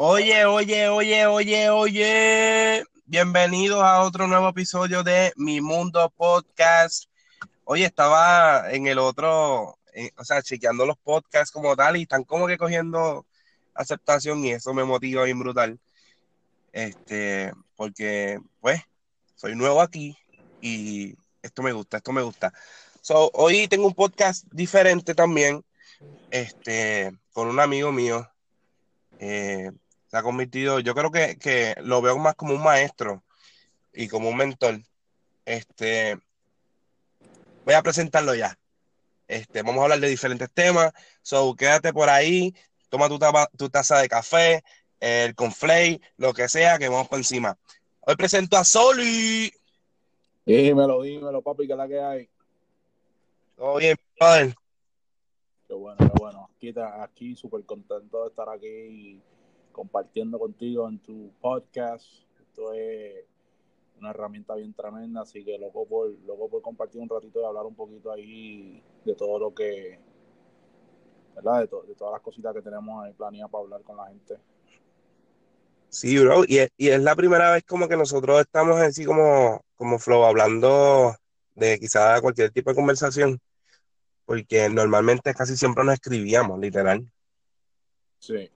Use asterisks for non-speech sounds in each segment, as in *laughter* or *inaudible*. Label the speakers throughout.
Speaker 1: Oye, oye, oye, oye, oye. Bienvenidos a otro nuevo episodio de Mi Mundo Podcast. Oye, estaba en el otro, eh, o sea, chequeando los podcasts como tal y están como que cogiendo aceptación y eso me motiva bien brutal. Este, porque pues soy nuevo aquí y esto me gusta, esto me gusta. So, hoy tengo un podcast diferente también, este, con un amigo mío. Eh, se ha convertido, yo creo que, que, lo veo más como un maestro y como un mentor. Este, voy a presentarlo ya. Este, vamos a hablar de diferentes temas. So, quédate por ahí, toma tu, tu taza de café, el conflay, lo que sea, que vamos por encima. Hoy presento a Soli.
Speaker 2: Dímelo, dímelo, papi, que la que hay.
Speaker 1: Todo bien, brother.
Speaker 2: Qué bueno, qué bueno. Aquí, aquí súper contento de estar aquí compartiendo contigo en tu podcast. Esto es una herramienta bien tremenda, así que loco por, loco por compartir un ratito y hablar un poquito ahí de todo lo que, ¿verdad? De, de todas las cositas que tenemos ahí planeadas para hablar con la gente.
Speaker 1: Sí, bro, y es, y es la primera vez como que nosotros estamos así como, como flow, hablando de quizá cualquier tipo de conversación, porque normalmente casi siempre nos escribíamos, literal.
Speaker 2: Sí.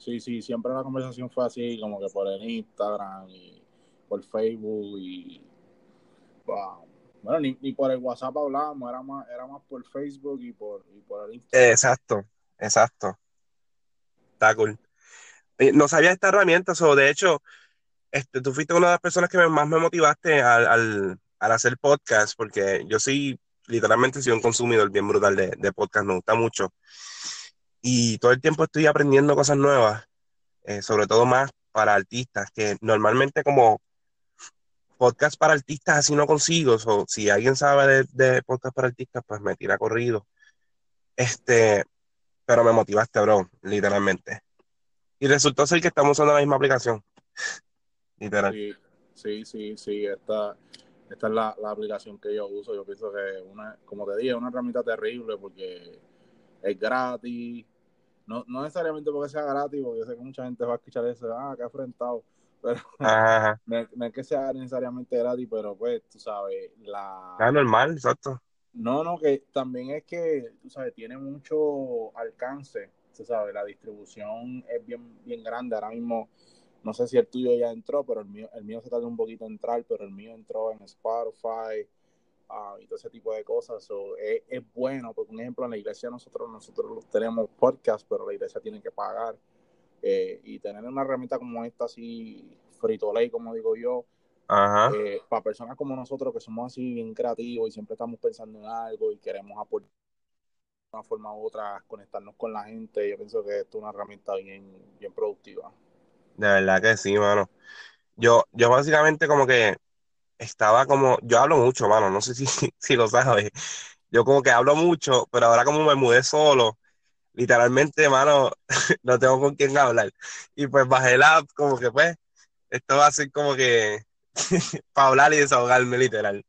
Speaker 2: Sí, sí, siempre la conversación fue así, como que por el Instagram y por Facebook y... Bueno, ni, ni, por el WhatsApp hablábamos, era más, era más por Facebook y por, y por el Instagram.
Speaker 1: Exacto, exacto. Está cool. No sabía esta herramienta, o de hecho, este, tú fuiste una de las personas que más me motivaste al, al, al, hacer podcast, porque yo sí, literalmente soy un consumidor bien brutal de, de podcast, me gusta mucho. Y todo el tiempo estoy aprendiendo cosas nuevas, eh, sobre todo más para artistas, que normalmente como podcast para artistas así no consigo, o si alguien sabe de, de podcast para artistas, pues me tira corrido. Este, pero me motivaste, bro, literalmente. Y resultó ser que estamos usando la misma aplicación. Literal.
Speaker 2: Sí, sí, sí. Esta, esta es la, la, aplicación que yo uso. Yo pienso que, una, como te dije, una herramienta terrible porque es gratis. No, no necesariamente porque sea gratis, porque yo sé que mucha gente va a escuchar eso, ah, que afrentado. Pero *laughs*
Speaker 1: Ajá.
Speaker 2: no, no, es que sea necesariamente gratis, pero pues, tú sabes, la...
Speaker 1: Es normal, exacto.
Speaker 2: No, no, que también es que, tú sabes, tiene mucho alcance se sabe, la distribución es bien, bien grande. Ahora mismo, no sé si el tuyo ya entró, pero el mío, el mío se tardó un poquito en entrar, pero el mío entró en Spotify uh, y todo ese tipo de cosas. So, es, es, bueno, porque un ejemplo, en la iglesia nosotros, nosotros tenemos podcast, pero la iglesia tiene que pagar. Eh, y tener una herramienta como esta, así, frito ley, como digo yo, eh, para personas como nosotros que somos así bien creativos y siempre estamos pensando en algo y queremos aportar una forma u otra conectarnos con la gente. Yo pienso que esto es una herramienta bien, bien productiva.
Speaker 1: De verdad que sí, mano. Yo, yo básicamente como que estaba como, yo hablo mucho, mano, no sé si, *laughs* si lo sabes. Yo como que hablo mucho, pero ahora como me mudé solo, literalmente, mano, *laughs* no tengo con quién hablar. Y pues bajé la app, como que pues, esto va a ser como que *laughs* para hablar y desahogarme, literal.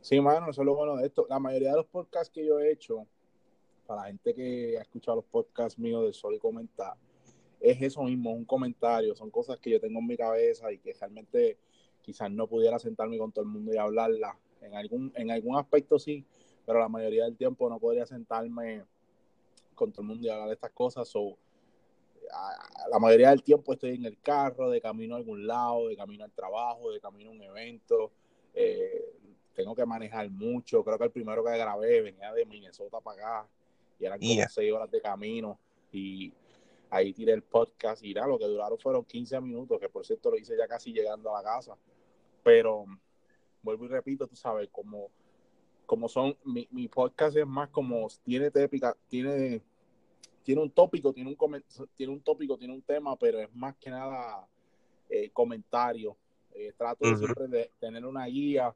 Speaker 2: Sí, mano, eso es lo bueno de esto. La mayoría de los podcasts que yo he hecho, para la gente que ha escuchado los podcasts míos de Sol y Comentar, es eso mismo, un comentario. Son cosas que yo tengo en mi cabeza y que realmente quizás no pudiera sentarme con todo el mundo y hablarlas. En algún, en algún aspecto sí, pero la mayoría del tiempo no podría sentarme con todo el mundo y hablar de estas cosas. So, la mayoría del tiempo estoy en el carro, de camino a algún lado, de camino al trabajo, de camino a un evento. Eh, tengo que manejar mucho. Creo que el primero que grabé venía de Minnesota para acá y eran como yeah. seis horas de camino. Y ahí tiré el podcast y nada, lo que duraron fueron 15 minutos, que por cierto lo hice ya casi llegando a la casa. Pero vuelvo y repito, tú sabes, como, como son, mi, mi podcast es más como, tiene tépica, tiene, tiene un tópico, tiene un, tiene un tópico, tiene un tema, pero es más que nada eh, comentario. Eh, trato uh -huh. siempre de tener una guía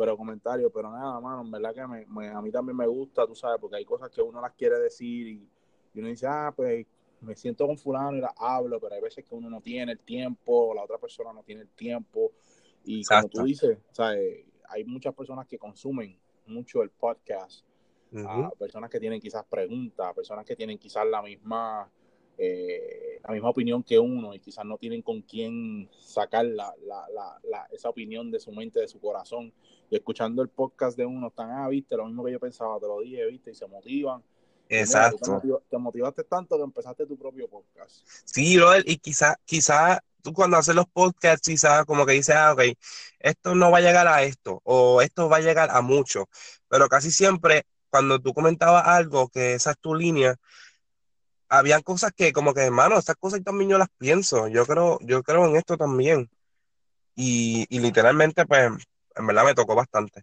Speaker 2: pero comentarios, pero nada, mano, en verdad que me, me, a mí también me gusta, tú sabes, porque hay cosas que uno las quiere decir y, y, uno dice, ah, pues me siento con fulano y la hablo, pero hay veces que uno no tiene el tiempo, la otra persona no tiene el tiempo, y Exacto. como tú dices, ¿sabes? hay muchas personas que consumen mucho el podcast, uh -huh. uh, personas que tienen quizás preguntas, personas que tienen quizás la misma eh, la misma opinión que uno y quizás no tienen con quién sacar la, la, la, esa opinión de su mente, de su corazón. Y escuchando el podcast de uno, están, ah, viste, lo mismo que yo pensaba, te lo dije, viste, y se motivan.
Speaker 1: Exacto.
Speaker 2: te, motivaste tanto que empezaste tu propio podcast.
Speaker 1: Sí, brother, y quizás quizá tú cuando haces los podcasts, quizás como que dices, ah, ok, esto no va a llegar a esto, o esto va a llegar a mucho, pero casi siempre cuando tú comentabas algo, que esa es tu línea, habían cosas que como que, hermano, estas cosas también yo las pienso. Yo creo, yo creo en esto también. Y, literalmente, pues, en verdad me tocó bastante.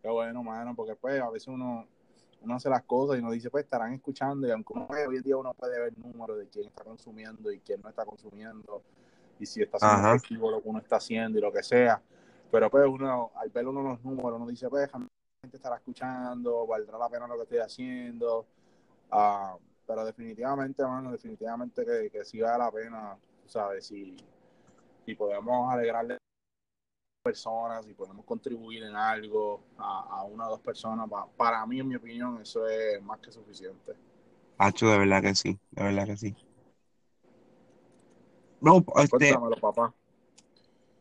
Speaker 2: Qué bueno, mano, porque pues a veces uno, uno hace las cosas y uno dice, pues estarán escuchando y aunque uno, hoy en día uno puede ver números de quién está consumiendo y quién no está consumiendo y si está haciendo efectivo lo que uno está haciendo y lo que sea. Pero pues uno, al ver uno los números, uno dice, pues, la gente estará escuchando, valdrá la pena lo que estoy haciendo Ah, pero definitivamente, mano, definitivamente que, que sí vale la pena, ¿sabes? Si, si podemos alegrarle personas, si podemos contribuir en algo a, una o dos personas, para mí, en mi opinión, eso es más que suficiente.
Speaker 1: Hacho, de verdad que sí, de verdad que sí. No, este,
Speaker 2: papá.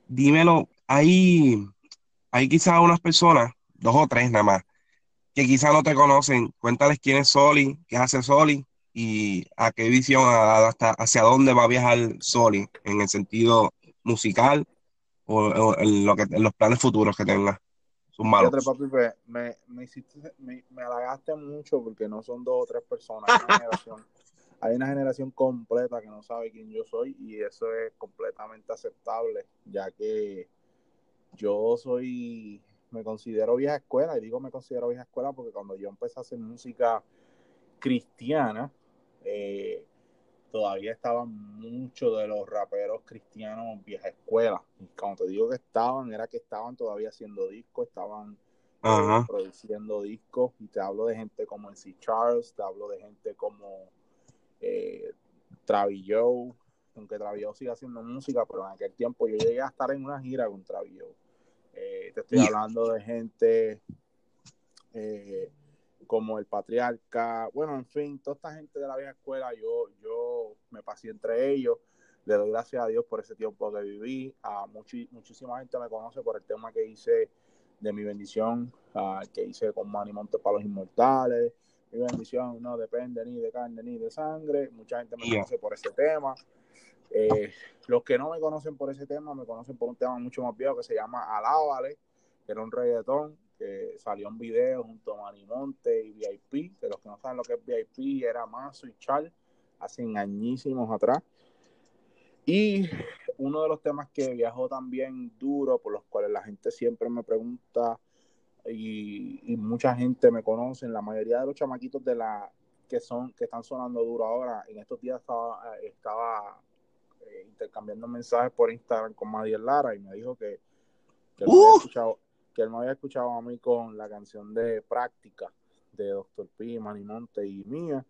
Speaker 1: Dímelo, hay, hay quizás unas personas, dos o tres nada más, que quizás no te conocen, cuéntales quién es Soli, qué hace Soli y a qué visión, hasta hacia dónde va a viajar Soli en el sentido musical o, en, lo que, en los planes futuros que tenga. Sus malos.
Speaker 2: Papi, pues, me, me, hiciste, me, me, halagaste mucho porque no son dos o tres personas, hay una *laughs* generación. Hay una generación completa que no sabe quién yo soy y eso es completamente aceptable, ya que yo soy me considero vieja escuela, y digo me considero vieja escuela porque cuando yo empecé a hacer música cristiana, eh, todavía estaban muchos de los raperos cristianos vieja escuela. Y cuando te digo que estaban, era que estaban todavía haciendo discos, estaban eh, produciendo discos, y te hablo de gente como NC Charles, te hablo de gente como eh, Travis Joe, aunque Travis Joe sigue haciendo música, pero en aquel tiempo yo llegué a estar en una gira con Travis Joe. Eh, te estoy hablando de gente eh, como el patriarca, bueno, en fin, toda esta gente de la vieja escuela, yo, yo pasé entre ellos. Le doy gracias a Dios por ese tiempo que viví. A muchísima gente me conoce por el tema que hice de mi bendición, que hice con Manny Monte para los Inmortales. Mi bendición no depende ni de carne ni de sangre. Mucha gente me conoce por ese tema. Eh, los que no me conocen por ese tema, me conocen por un tema mucho más viejo que se llama Alábale, que era un reggaetón que salió en video junto a Manimonte y VIP, que los que no saben lo que es VIP era Mazo y Char, hace añísimos atrás. Y uno de los temas que viajó también duro, por los cuales la gente siempre me pregunta y, mucha gente me conoce, la mayoría de los chamaquitos de la que son que están sonando duro ahora, en estos días estaba, estaba eh, intercambiando mensajes por Instagram con Madiel Lara y me dijo que, que, él había escuchado, que él me había escuchado a mí con la canción de Práctica de Dr. P, Manny Monte y mía.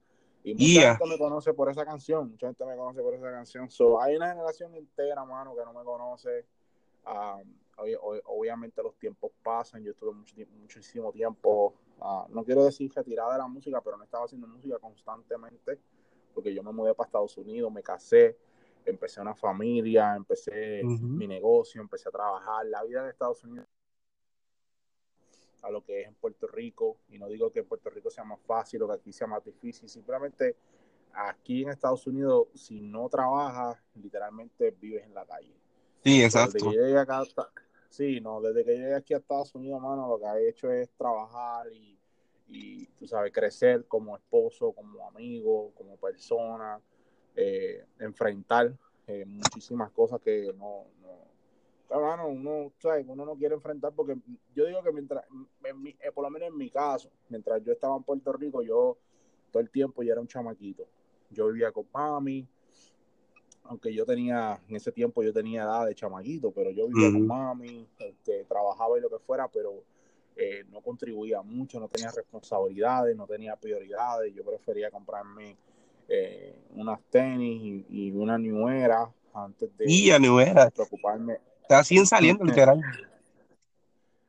Speaker 2: Y mucha gente me conoce por esa canción, mucha gente me conoce por esa canción. So, hay una generación entera, mano, que no me conoce. obviamente los tiempos pasan, yo estuve muchísimo tiempo, ah, no quiero decir retirada de la música, pero no estaba haciendo música constantemente, porque yo me mudé para Estados Unidos, me casé, empecé una familia, empecé mi negocio, empecé a trabajar. La vida en Estados Unidos a lo que es en Puerto Rico, y no digo que en Puerto Rico sea más fácil o que aquí sea más difícil, simplemente aquí en Estados Unidos, si no trabajas, literalmente vives en la calle.
Speaker 1: Sí, exacto.
Speaker 2: sí, no, desde que llegué aquí a Estados Unidos, mano, lo que he hecho es trabajar y, y tú sabes, crecer como esposo, como amigo, como persona eh, enfrentar eh, muchísimas cosas que no, no uno, uno no quiere enfrentar porque yo digo que mientras, eh, por lo menos en mi caso, mientras yo estaba en Puerto Rico, yo todo el tiempo ya era un chamaquito. Yo vivía con mami, aunque yo tenía, en ese tiempo yo tenía edad de chamaquito, pero yo vivía con mami, este, trabajaba y lo que fuera, pero no contribuía mucho, no tenía responsabilidades, no tenía prioridades, yo prefería comprarme eh, unas tenis y, una New antes de
Speaker 1: y a
Speaker 2: preocuparme.
Speaker 1: Está siguen saliendo, literal.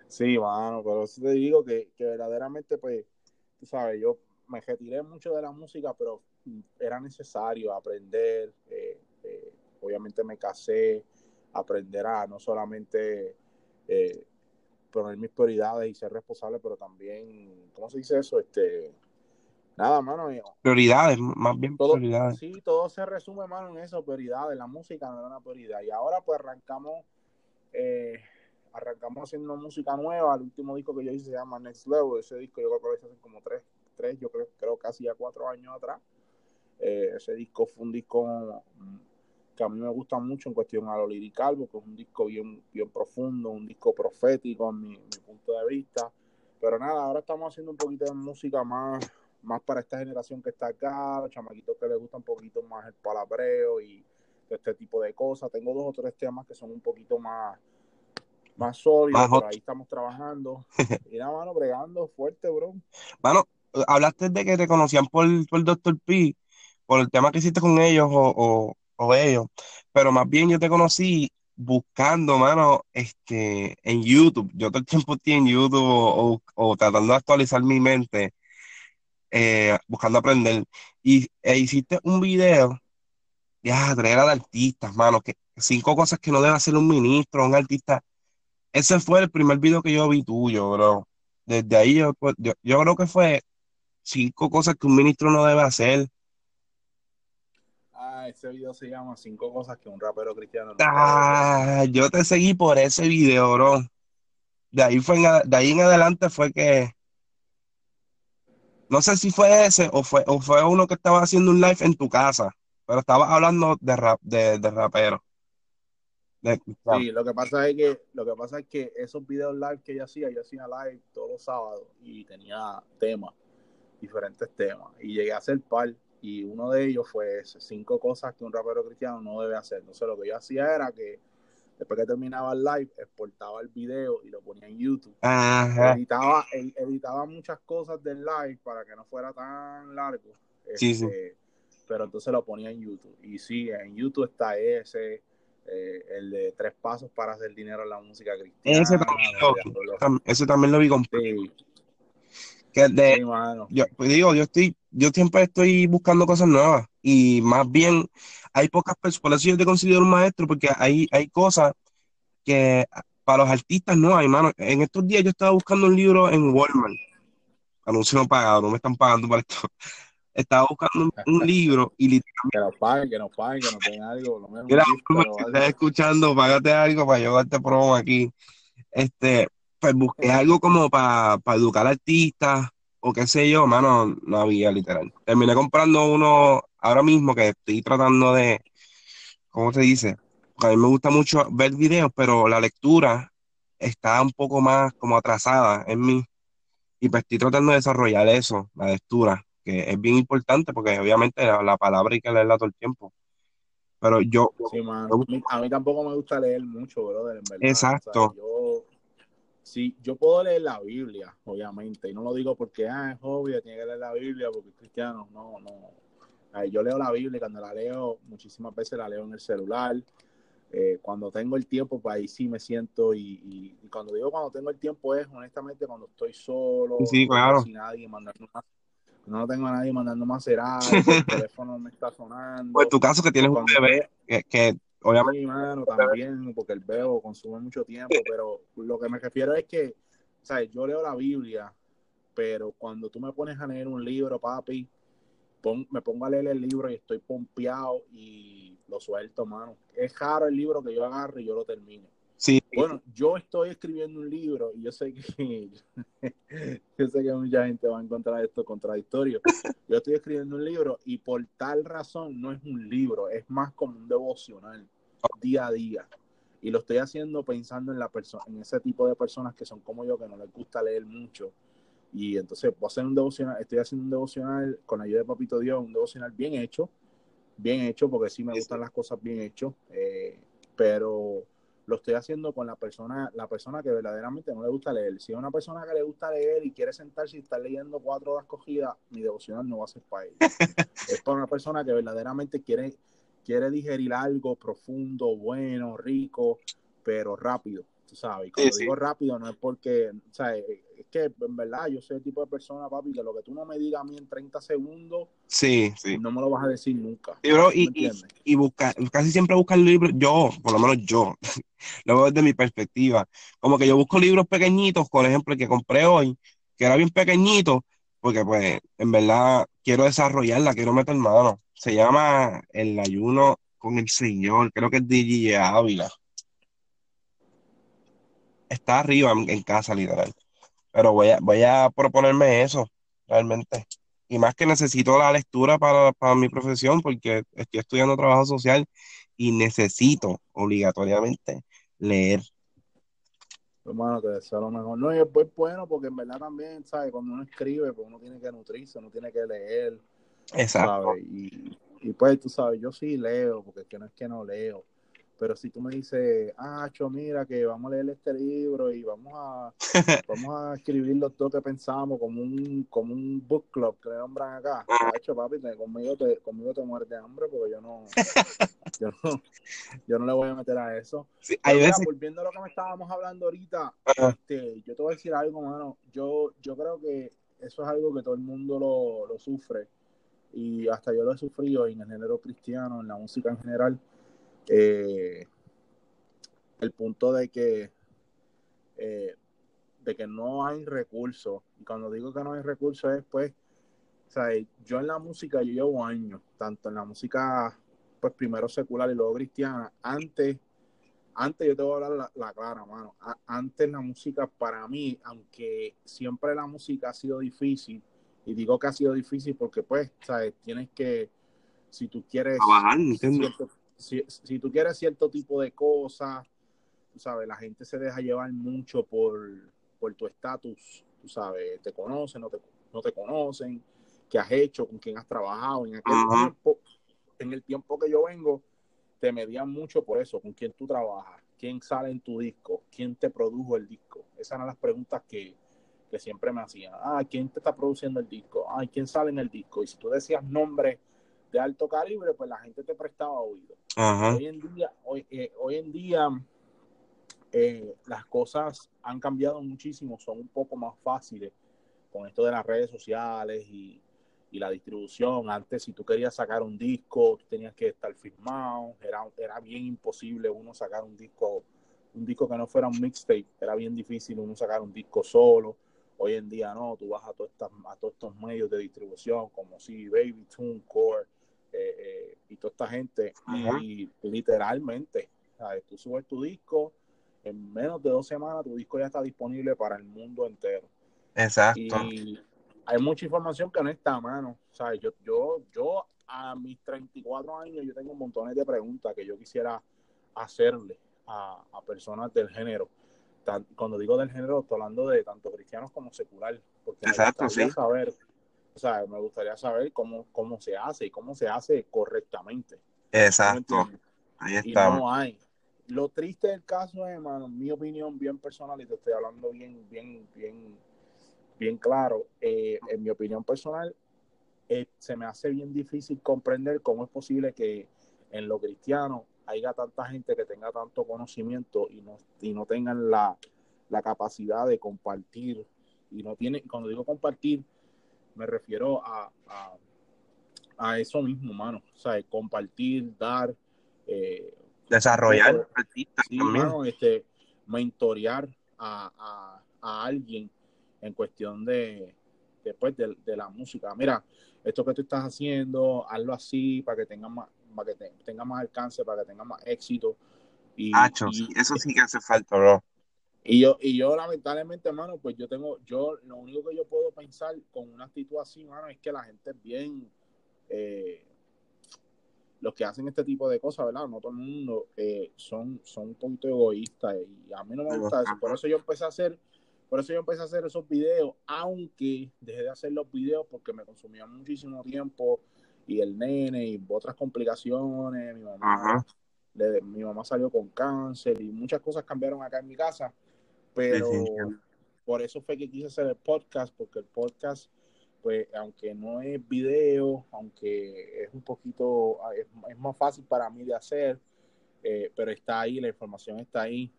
Speaker 2: Sí, mano, pero eso te digo que, verdaderamente, pues, tú sabes, yo me retiré mucho de la música, pero era necesario aprender. Eh, eh, obviamente me casé, aprender a no solamente eh, poner mis prioridades y ser responsable, pero también, ¿cómo se dice eso? Este, nada, mano.
Speaker 1: Prioridades, más bien
Speaker 2: todo,
Speaker 1: prioridades.
Speaker 2: Sí, todo se resume, mano, en eso, prioridades. La música no era una prioridad. Y ahora pues arrancamos, eh, arrancamos haciendo música nueva. El último disco que yo hice se llama Next Level. Ese disco yo creo que lo hice hace como tres, tres yo creo, creo casi ya cuatro años atrás. Eh, ese disco fue un disco que a mí me gusta mucho en cuestión a lo lirical, porque es un disco bien, bien profundo, un disco profético en mi, mi punto de vista. Pero nada, ahora estamos haciendo un poquito de música más, más para esta generación que está acá, los chamaquitos que les gusta un poquito más el palabreo y este tipo de cosas. Tengo dos o tres temas que son un poquito más, más sólidos,
Speaker 1: Más
Speaker 2: pero
Speaker 1: hot.
Speaker 2: ahí estamos trabajando. *laughs* Y nada, mano, bregando fuerte, bro.
Speaker 1: Mano, hablaste de que te conocían por, por Dr. P, por el tema que hiciste con ellos o, o, o ellos, pero más bien yo te conocí buscando, mano, este, en YouTube. Yo todo el tiempo estoy en YouTube o, o- o tratando de actualizar mi mente, eh, buscando aprender. Y e hiciste un video, ya, traer de artistas, mano, que cinco cosas que no debe hacer un ministro, un artista. Ese fue el primer video que yo vi tuyo, bro. Desde ahí yo, pues, yo, yo creo que fue cinco cosas que un ministro no debe hacer.
Speaker 2: Ah, ese video se llama Cinco cosas que un rapero cristiano no debería hacer.
Speaker 1: Ah, yo te seguí por ese video, bro. De ahí fue en, de ahí en adelante fue que, no sé si fue ese o fue, o fue uno que estaba haciendo un live en tu casa, pero estabas hablando de rap, de, de rapero. De-
Speaker 2: Sí, lo que pasa es que lo que pasa es que esos videos live que yo hacía, yo hacía live todos los sábados y tenía temas, diferentes temas. Y llegué a hacer par y uno de ellos fue ese, cinco cosas que un rapero cristiano no debe hacer. Entonces lo que yo hacía era que después que terminaba el live, exportaba el video y lo ponía en YouTube.
Speaker 1: Ajá,
Speaker 2: Editaba, ed- editaba muchas cosas del live para que no fuera tan largo.
Speaker 1: Sí, sí.
Speaker 2: Pero entonces lo ponía en YouTube. Y sí, en YouTube está ese, eh, el de tres pasos para hacer dinero en la música cristiana.
Speaker 1: ese también lo vi,
Speaker 2: donde hablo-
Speaker 1: tam- ese también lo vi con
Speaker 2: Sí,
Speaker 1: que de,
Speaker 2: sí,
Speaker 1: yo pues digo, yo estoy, yo siempre estoy buscando cosas nuevas y más bien hay pocas personas, por eso yo te considero un maestro, porque hay, hay cosas que para los artistas no hay, mano. En estos días yo estaba buscando un libro en Walmart, anuncio no pagado, no me están pagando para esto. Estaba buscando un, un *laughs* libro y literalmente,
Speaker 2: Que nos paguen, que nos paguen, que nos den algo. Lo
Speaker 1: mira, si
Speaker 2: algo.
Speaker 1: estás escuchando, págate algo para yo darte promo aquí. Este, pues busqué algo como para educar artistas o qué sé yo, mano, no había literal. Terminé comprando uno ahora mismo que estoy tratando de, ¿cómo se dice? Porque a mí me gusta mucho ver videos, pero la lectura está un poco más como atrasada en mí. Y pues estoy tratando de desarrollar eso, la lectura, que es bien importante porque obviamente la, la palabra hay que leerla todo el tiempo. Pero yo,
Speaker 2: Sí, mano. A mí, a mí tampoco me gusta leer mucho, brother, en verdad.
Speaker 1: Exacto.
Speaker 2: O sea, yo, sí, yo puedo leer la Biblia, obviamente, y no lo digo porque ah, es obvio, tiene que leer la Biblia porque es cristiano. No, no. Ay, yo leo la Biblia y cuando la leo, muchísimas veces la leo en el celular. Eh, cuando tengo el tiempo, pues ahí sí me siento. Y, y- y cuando digo cuando tengo el tiempo, es honestamente cuando estoy solo,
Speaker 1: Sí, claro.
Speaker 2: así nadie mandando más. No tengo a nadie hacer algo, *laughs* el teléfono me está sonando.
Speaker 1: pues tu caso que tienes un bebé, que, que obviamente
Speaker 2: Sí, mano, también, porque el veo consume mucho tiempo, pero lo que me refiero es que, ¿sabes? Yo leo la Biblia, pero cuando tú me pones a leer un libro, papi, pon- me pongo a leer el libro y estoy pompeado y lo suelto, mano. Es raro el libro que yo agarre y yo lo termine.
Speaker 1: Sí,
Speaker 2: Bueno, yo estoy escribiendo un libro y yo sé que *laughs* yo sé que mucha gente va a encontrar esto contradictorio. Yo estoy escribiendo un libro y por tal razón no es un libro, es más como un devocional día a día. Y lo estoy haciendo pensando en la persona, en ese tipo de personas que son como yo, que no les gusta leer mucho. Y entonces voy a hacer un devocional, estoy haciendo un devocional con la ayuda de Papito Dios, un devocional bien hecho, bien hecho, porque sí me
Speaker 1: Sí,
Speaker 2: gustan las cosas bien hechas, eh, pero lo estoy haciendo con la persona, la persona que verdaderamente no le gusta leer. Si es una persona que le gusta leer y quiere sentarse y estar leyendo cuatro horas cogidas, mi devocional no va a ser para él. *laughs* es para una persona que verdaderamente quiere, quiere digerir algo profundo, bueno, rico, pero rápido. Tú sabes. Y cuando digo rápido no es porque, o sea, es que en verdad yo soy el tipo de persona, papi, que lo que tú no me digas a mí en 30 segundos,
Speaker 1: sí, sí.
Speaker 2: no me lo vas a decir nunca.
Speaker 1: y, y, y buscar, casi siempre buscar libros, yo, por lo menos yo, *laughs* lo veo desde mi perspectiva, como que yo busco libros pequeñitos, por ejemplo, el que compré hoy, que era bien pequeñito, porque pues en verdad quiero desarrollarla, quiero meter mano. Se llama El ayuno con el Señor, creo que es DJ Ávila. Está arriba en, casa, literal. Pero voy a, voy a proponerme eso, realmente. Y más que necesito la lectura para, para mi profesión, porque estoy estudiando trabajo social y necesito obligatoriamente leer.
Speaker 2: Hermano, te deseo lo mejor. No, y es bueno porque en verdad también, ¿sabes? Cuando uno escribe, pues uno tiene que nutrirse, uno tiene que leer.
Speaker 1: Exacto.
Speaker 2: Y, y pues tú sabes, yo sí leo, porque es que no es que no leo. Pero si tú me dices, ah, cho, mira, que vamos a leer este libro y vamos a, *laughs* vamos a escribir los dos que pensamos como un, como un book club que le nombran acá. Hacho, papi, conmigo, te, conmigo te mueres de hambre porque yo no, *laughs* yo no, yo no le voy a meter a eso. volviendo a lo que me estábamos hablando ahorita, este, yo te voy a decir algo, mano. Yo, yo creo que eso es algo que todo el mundo lo, lo sufre y hasta yo lo he sufrido en el género cristiano, en la música en general eh, el punto de que eh, de que no hay recursos y cuando digo que no hay recursos es pues o sea, yo en la música yo llevo años tanto en la música pues primero secular y luego cristiana. Antes antes yo te voy a hablar la, clara mano. Antes la música para mí aunque siempre la música ha sido difícil y digo que ha sido difícil porque pues sabes tienes que si tú quieres
Speaker 1: trabajar
Speaker 2: si, si tú quieres cierto tipo de cosas, tú sabes, la gente se deja llevar mucho por, por tu estatus, tú sabes, te conocen, no te, no te conocen, qué has hecho, con quién has trabajado. En aquel tiempo, en el tiempo que yo vengo, te medían mucho por eso, con quién tú trabajas, quién sale en tu disco, quién te produjo el disco. Esas eran las preguntas que, que siempre me hacían. Ah, ¿quién te está produciendo el disco? Ah, ¿quién sale en el disco? Y si tú decías nombre de alto calibre, pues la gente te prestaba oído. Hoy en día, hoy, eh, hoy en día eh, las cosas han cambiado muchísimo, son un poco más fáciles con esto de las redes sociales y, la distribución. Antes, si tú querías sacar un disco, tenías que estar firmado, era, era bien imposible uno sacar un disco, un disco que no fuera un mixtape, era bien difícil uno sacar un disco solo. Hoy en día no, tú vas a, todas a todos estos medios de distribución como si Baby, TuneCore, eh, eh, y toda esta gente. Y literalmente, tú subes tu disco, en menos de dos semanas tu disco ya está disponible para el mundo entero.
Speaker 1: Exacto.
Speaker 2: Y hay mucha información que no está a mano. Yo, yo, yo a mis 34 años yo tengo un montón de preguntas que yo quisiera hacerle a, personas del género. cuando digo del género, estoy hablando de tanto cristianos como secular. Porque
Speaker 1: Exacto,
Speaker 2: sí. saber o sea, me gustaría saber cómo, cómo se hace y cómo se hace correctamente.
Speaker 1: Exacto. Ahí está.
Speaker 2: no hay. Lo triste del caso es, hermano, mi opinión bien personal, y te estoy hablando bien, bien, bien, bien claro. Eh, en mi opinión personal, eh, se me hace bien difícil comprender cómo es posible que en lo cristiano haya tanta gente que tenga tanto conocimiento y no, y no tengan la, la capacidad de compartir. Y no tiene, cuando digo compartir, me refiero a, a, eso mismo, mano. O sea, compartir, dar. Eh,
Speaker 1: Desarrollar
Speaker 2: artistas sí, Mano, este, mentorear a, a, alguien en cuestión de después de, la música. Mira, esto que tú estás haciendo, hazlo así para que tenga más, para que tenga más alcance, para que tenga más éxito.
Speaker 1: Y, eso sí que hace falta, bro.
Speaker 2: Y yo, y yo lamentablemente, hermano, pues yo tengo, yo lo único que yo puedo pensar con una actitud así, hermano, es que la gente es bien, eh, los que hacen este tipo de cosas, ¿verdad? No todo el mundo eh, son, son un poquito egoístas y a mí no me gusta eso. Por eso yo empecé a hacer, por eso yo empecé a hacer esos videos, aunque dejé de hacer los videos porque me consumía muchísimo tiempo y el nene y otras complicaciones, mi mamá, mi mamá salió con cáncer y muchas cosas cambiaron acá en mi casa pero por eso fue que quise hacer el podcast, porque el podcast, pues, aunque no es video, aunque es un poquito, es, más fácil para mí de hacer, eh, pero está ahí, la información está ahí.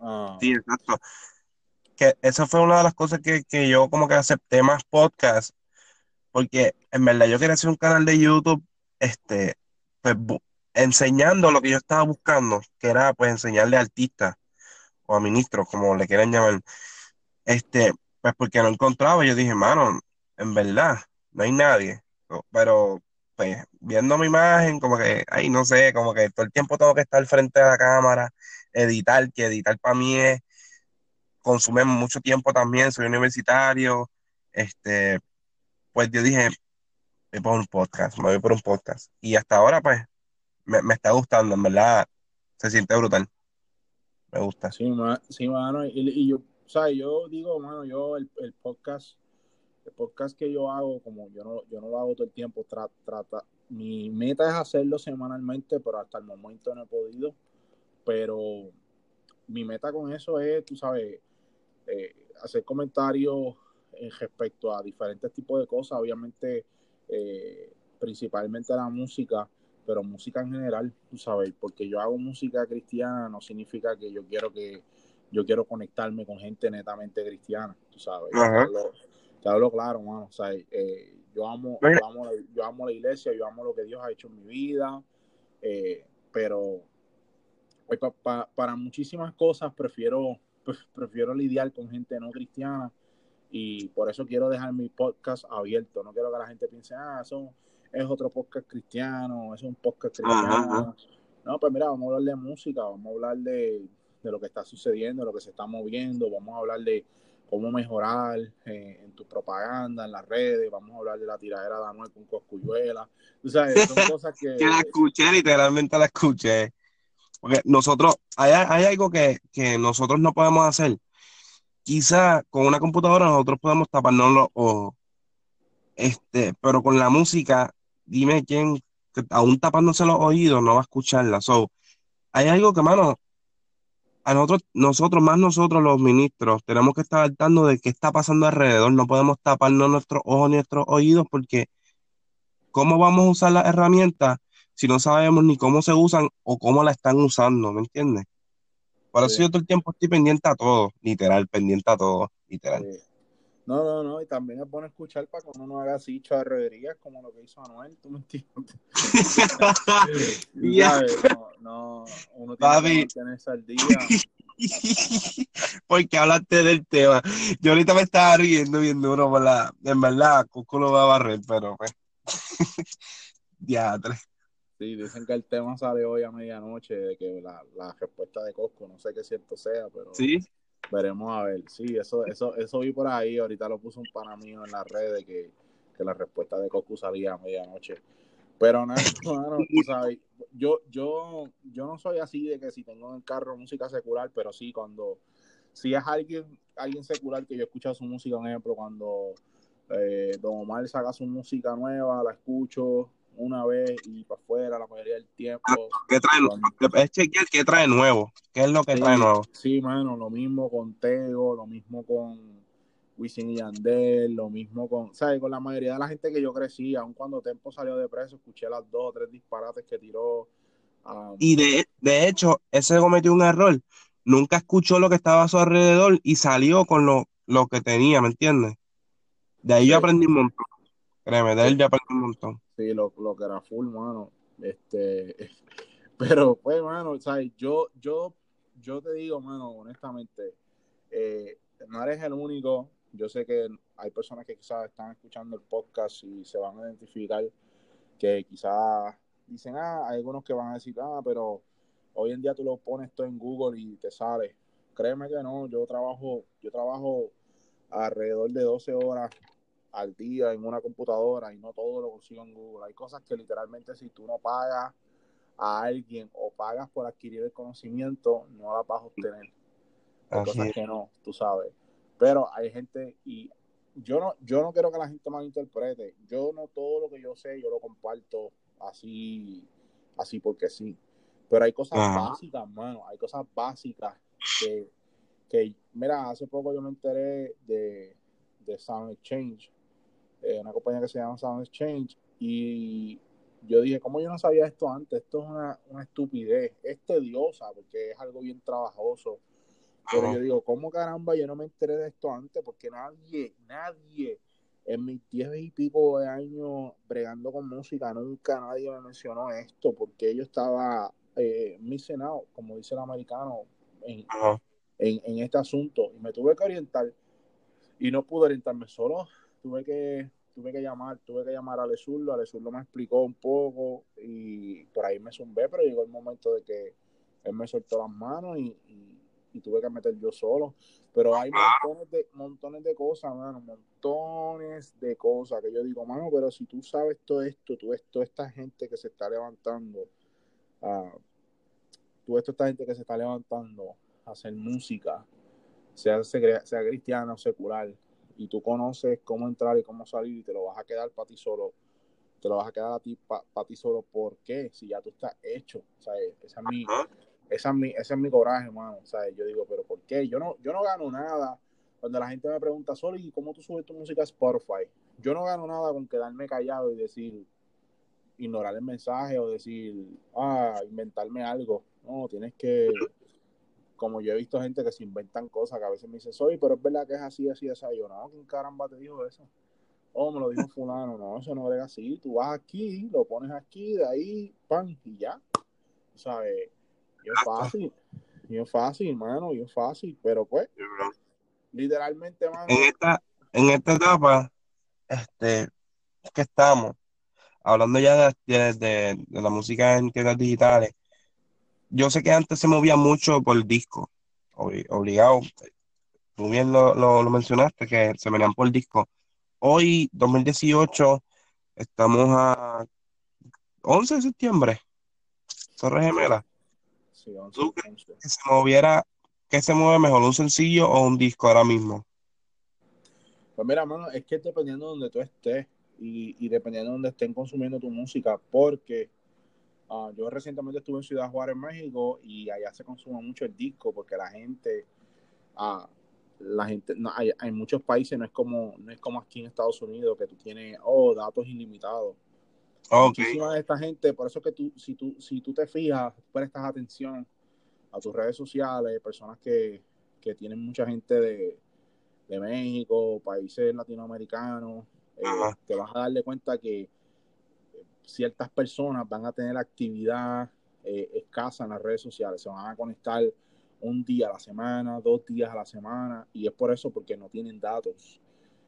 Speaker 2: Ah,
Speaker 1: Sí, exacto. Que esa fue una de las cosas que, que yo como que acepté más podcast, porque en verdad yo quería hacer un canal de YouTube, este, pues, enseñando lo que yo estaba buscando, que era pues enseñarle a artistas o a ministros, como le quieran llamar, este, pues porque no encontraba, yo dije, mano, en verdad, no hay nadie, pero pues viendo mi imagen, como que, ay, no sé, como que todo el tiempo tengo que estar frente a la cámara, editar, que editar para mí es consume mucho tiempo también, soy universitario, este, pues yo dije, voy por un podcast, me voy por un podcast. Y hasta ahora, pues, me, me está gustando, en verdad, se siente brutal, me gusta.
Speaker 2: sí, sí, mano. Y, y yo, sea, yo digo, mano, yo el, el podcast, el podcast que yo hago, como yo no, yo no lo hago todo el tiempo, tra- trata, mi meta es hacerlo semanalmente, pero hasta el momento no he podido. Pero mi meta con eso es, tú sabes, eh, hacer comentarios en respecto a diferentes tipos de cosas, obviamente, eh, principalmente la música, pero música en general, tú sabes, porque yo hago música cristiana no significa que yo quiero que yo quiero conectarme con gente netamente cristiana, tú sabes. Te hablo, te hablo claro, mano, o sea, eh, yo amo, yo amo, la, yo amo la iglesia, yo amo lo que Dios ha hecho en mi vida, eh, pero pues, pa- pa- para muchísimas cosas prefiero, pues, prefiero lidiar con gente no cristiana y por eso quiero dejar mi podcast abierto. No quiero que la gente piense, ah, eso es otro podcast cristiano, es un podcast cristiano.
Speaker 1: ajá.
Speaker 2: No, pues mira, vamos a hablar de música, vamos a hablar de, de lo que está sucediendo, de lo que se está moviendo, vamos a hablar de cómo mejorar eh, en tu propaganda, en las redes, vamos a hablar de la tiradera de Anuel con Coscuyuela. Tú sabes, son *laughs* cosas que...
Speaker 1: Que la escuché, literalmente la escuché. Porque nosotros, hay, hay algo que, que nosotros no podemos hacer. Quizá con una computadora nosotros podemos taparnos los ojos. Este, pero con la música, dime quién, que aún tapándose los oídos, no va a escucharla. So, hay algo que, mano, a nosotros, nosotros, más nosotros los ministros, tenemos que estar al tanto de qué está pasando alrededor. No podemos taparnos nuestros ojos ni nuestros oídos porque ¿cómo vamos a usar las herramientas si no sabemos ni cómo se usan o cómo la están usando? ¿Me entiendes? Por eso yo todo el tiempo estoy pendiente a todo, literal, pendiente a todo, literal.
Speaker 2: Sí. No, no, no, y también es bueno escuchar para que uno no haga así charrerías como lo que hizo Anuel, ¿tú me entiendes? *laughs*
Speaker 1: Ya.
Speaker 2: ¿Sabes? No, no, uno tiene que mantenerse al día. *laughs*
Speaker 1: Porque hablaste del tema. Yo ahorita me estaba riendo bien duro por la. En verdad, Cuco lo va a barrer, pero pues. *laughs* Diatre.
Speaker 2: Sí, dicen que el tema sale hoy a medianoche, de que la, la respuesta de Costco, no sé qué cierto sea, pero
Speaker 1: ¿Sí?
Speaker 2: Veremos a ver. Sí, eso, eso, eso vi por ahí, ahorita lo puso un pana mío en las redes que, que la respuesta de Costco salía a medianoche. Pero nada, *laughs* mano, tú sabes, yo, yo, yo no soy así de que si tengo en el carro música secular, pero sí cuando, si es alguien, alguien secular que yo escucho su música, un ejemplo, cuando eh, Don Omar saca su música nueva, la escucho una vez y para afuera la mayoría del tiempo.
Speaker 1: ¿Qué trae? Es chequear qué trae nuevo. ¿Qué es lo que
Speaker 2: Sí,
Speaker 1: trae nuevo?
Speaker 2: Sí, mano, lo mismo con Tego, lo mismo con Wisin y Yandel, lo mismo con, ¿sabes? Con la mayoría de la gente que yo crecí, aun cuando Tempo salió de preso, escuché las dos o tres disparates que tiró. um,
Speaker 1: Y de, de hecho, ese cometió un error. Nunca escuchó lo que estaba a su alrededor y salió con lo, lo que tenía, ¿me entiendes? De ahí yo aprendí un montón. Créeme, de él aprendí un montón.
Speaker 2: sí, lo, lo que era full, mano. Este, *laughs* pero pues, mano, ¿sabes? Yo, yo, yo te digo, mano, honestamente, eh, no eres el único. Yo sé que hay personas que quizás están escuchando el podcast y se van a identificar que quizás dicen, ah, hay algunos que van a decir, ah, pero hoy en día tú lo pones todo en Google y te sale. Créeme que no, yo trabajo, yo trabajo alrededor de 12 horas al día en una computadora y no todo lo consigo en Google. Hay cosas que literalmente si tú no pagas a alguien o pagas por adquirir el conocimiento, no la vas a obtener. Hay
Speaker 1: Así
Speaker 2: cosas
Speaker 1: es.
Speaker 2: que no, tú sabes. Pero hay gente y yo no, yo no quiero que la gente malinterprete. Yo no todo lo que yo sé, yo lo comparto así, así porque sí. Pero hay cosas
Speaker 1: Ajá.
Speaker 2: básicas, mano. Hay cosas básicas que, que, mira, hace poco yo me enteré de, de Sound Exchange, eh, una compañía que se llama Sound Exchange, y yo dije, ¿cómo yo no sabía esto antes? Esto es una, una estupidez, es tediosa porque es algo bien trabajoso. Pero yo digo, ¿cómo caramba yo no me enteré de esto antes? Porque nadie, nadie en mis diez y pico de años bregando con música, nunca nadie me mencionó esto, porque yo estaba eh, misenado, como dice el americano, en, en, este asunto. Y me tuve que orientar y no pude orientarme solo. Tuve que tuve que llamar, tuve que llamar a Alezurdo, Alezurdo me explicó un poco y por ahí me zumbé, pero llegó el momento de que él me soltó las manos y, tuve que meter yo solo. Pero hay montones de, montones de cosas, mano, montones de cosas que yo digo, mano, pero si tú sabes todo esto, tú ves toda esta gente que se está levantando, uh, tú ves toda esta gente que se está levantando a hacer música, sea, sea cristiana o secular, y tú conoces cómo entrar y cómo salir y te lo vas a quedar para ti solo, te lo vas a quedar a ti para ti solo, ¿por qué? Si ya tú estás hecho, ¿sabes? Esa es mi, esa es mi, ese es mi coraje, hermano, ¿sabes? Yo digo, pero ¿por qué? Yo no, yo no gano nada. Cuando la gente me pregunta, Soli, ¿cómo tú subes tu música a Spotify? Yo no gano nada con quedarme callado y decir, ignorar el mensaje o decir, ah, inventarme algo. No, tienes que, como yo he visto gente que se inventan cosas que a veces me dicen, soy, pero es verdad que es así, así, así. Yo, no, ¿quién caramba te dijo eso? Oh, me lo dijo fulano. No, eso no es así. Tú vas aquí, lo pones aquí, de ahí, pan, y ya. ¿Sabes? Y es fácil. Y es fácil, hermano, y es fácil. Pero pues, literalmente.
Speaker 1: En esta, en esta etapa, este, es que estamos hablando ya de, de la música en tiendas digitales yo sé que antes se movía mucho por disco, obligado. Tú bien lo, mencionaste, que se venían por disco. Hoy, 2018, estamos a 11 de septiembre. Torre Gemela. Sí, 11, que se moviera, que se mueve mejor, un sencillo o un disco ahora mismo?
Speaker 2: Pues mira, mano, es que dependiendo de donde tú estés y, y dependiendo de donde estén consumiendo tu música, porque Ah, yo recientemente estuve en Ciudad Juárez, México, y allá se consume mucho el disco porque la gente, uh, la gente, no, hay, hay, muchos países, no es como no es como aquí en Estados Unidos que tú tienes, oh, datos ilimitados. Muchísima de esta gente, por eso que tú, si tú, si tú te fijas, prestas atención a tus redes sociales, personas que, que tienen mucha gente de, de México, países latinoamericanos, eh, te vas a darle cuenta que ciertas personas van a tener actividad eh, escasa en las redes sociales, se van a conectar un día a la semana, dos días a la semana, y es por eso porque no tienen datos.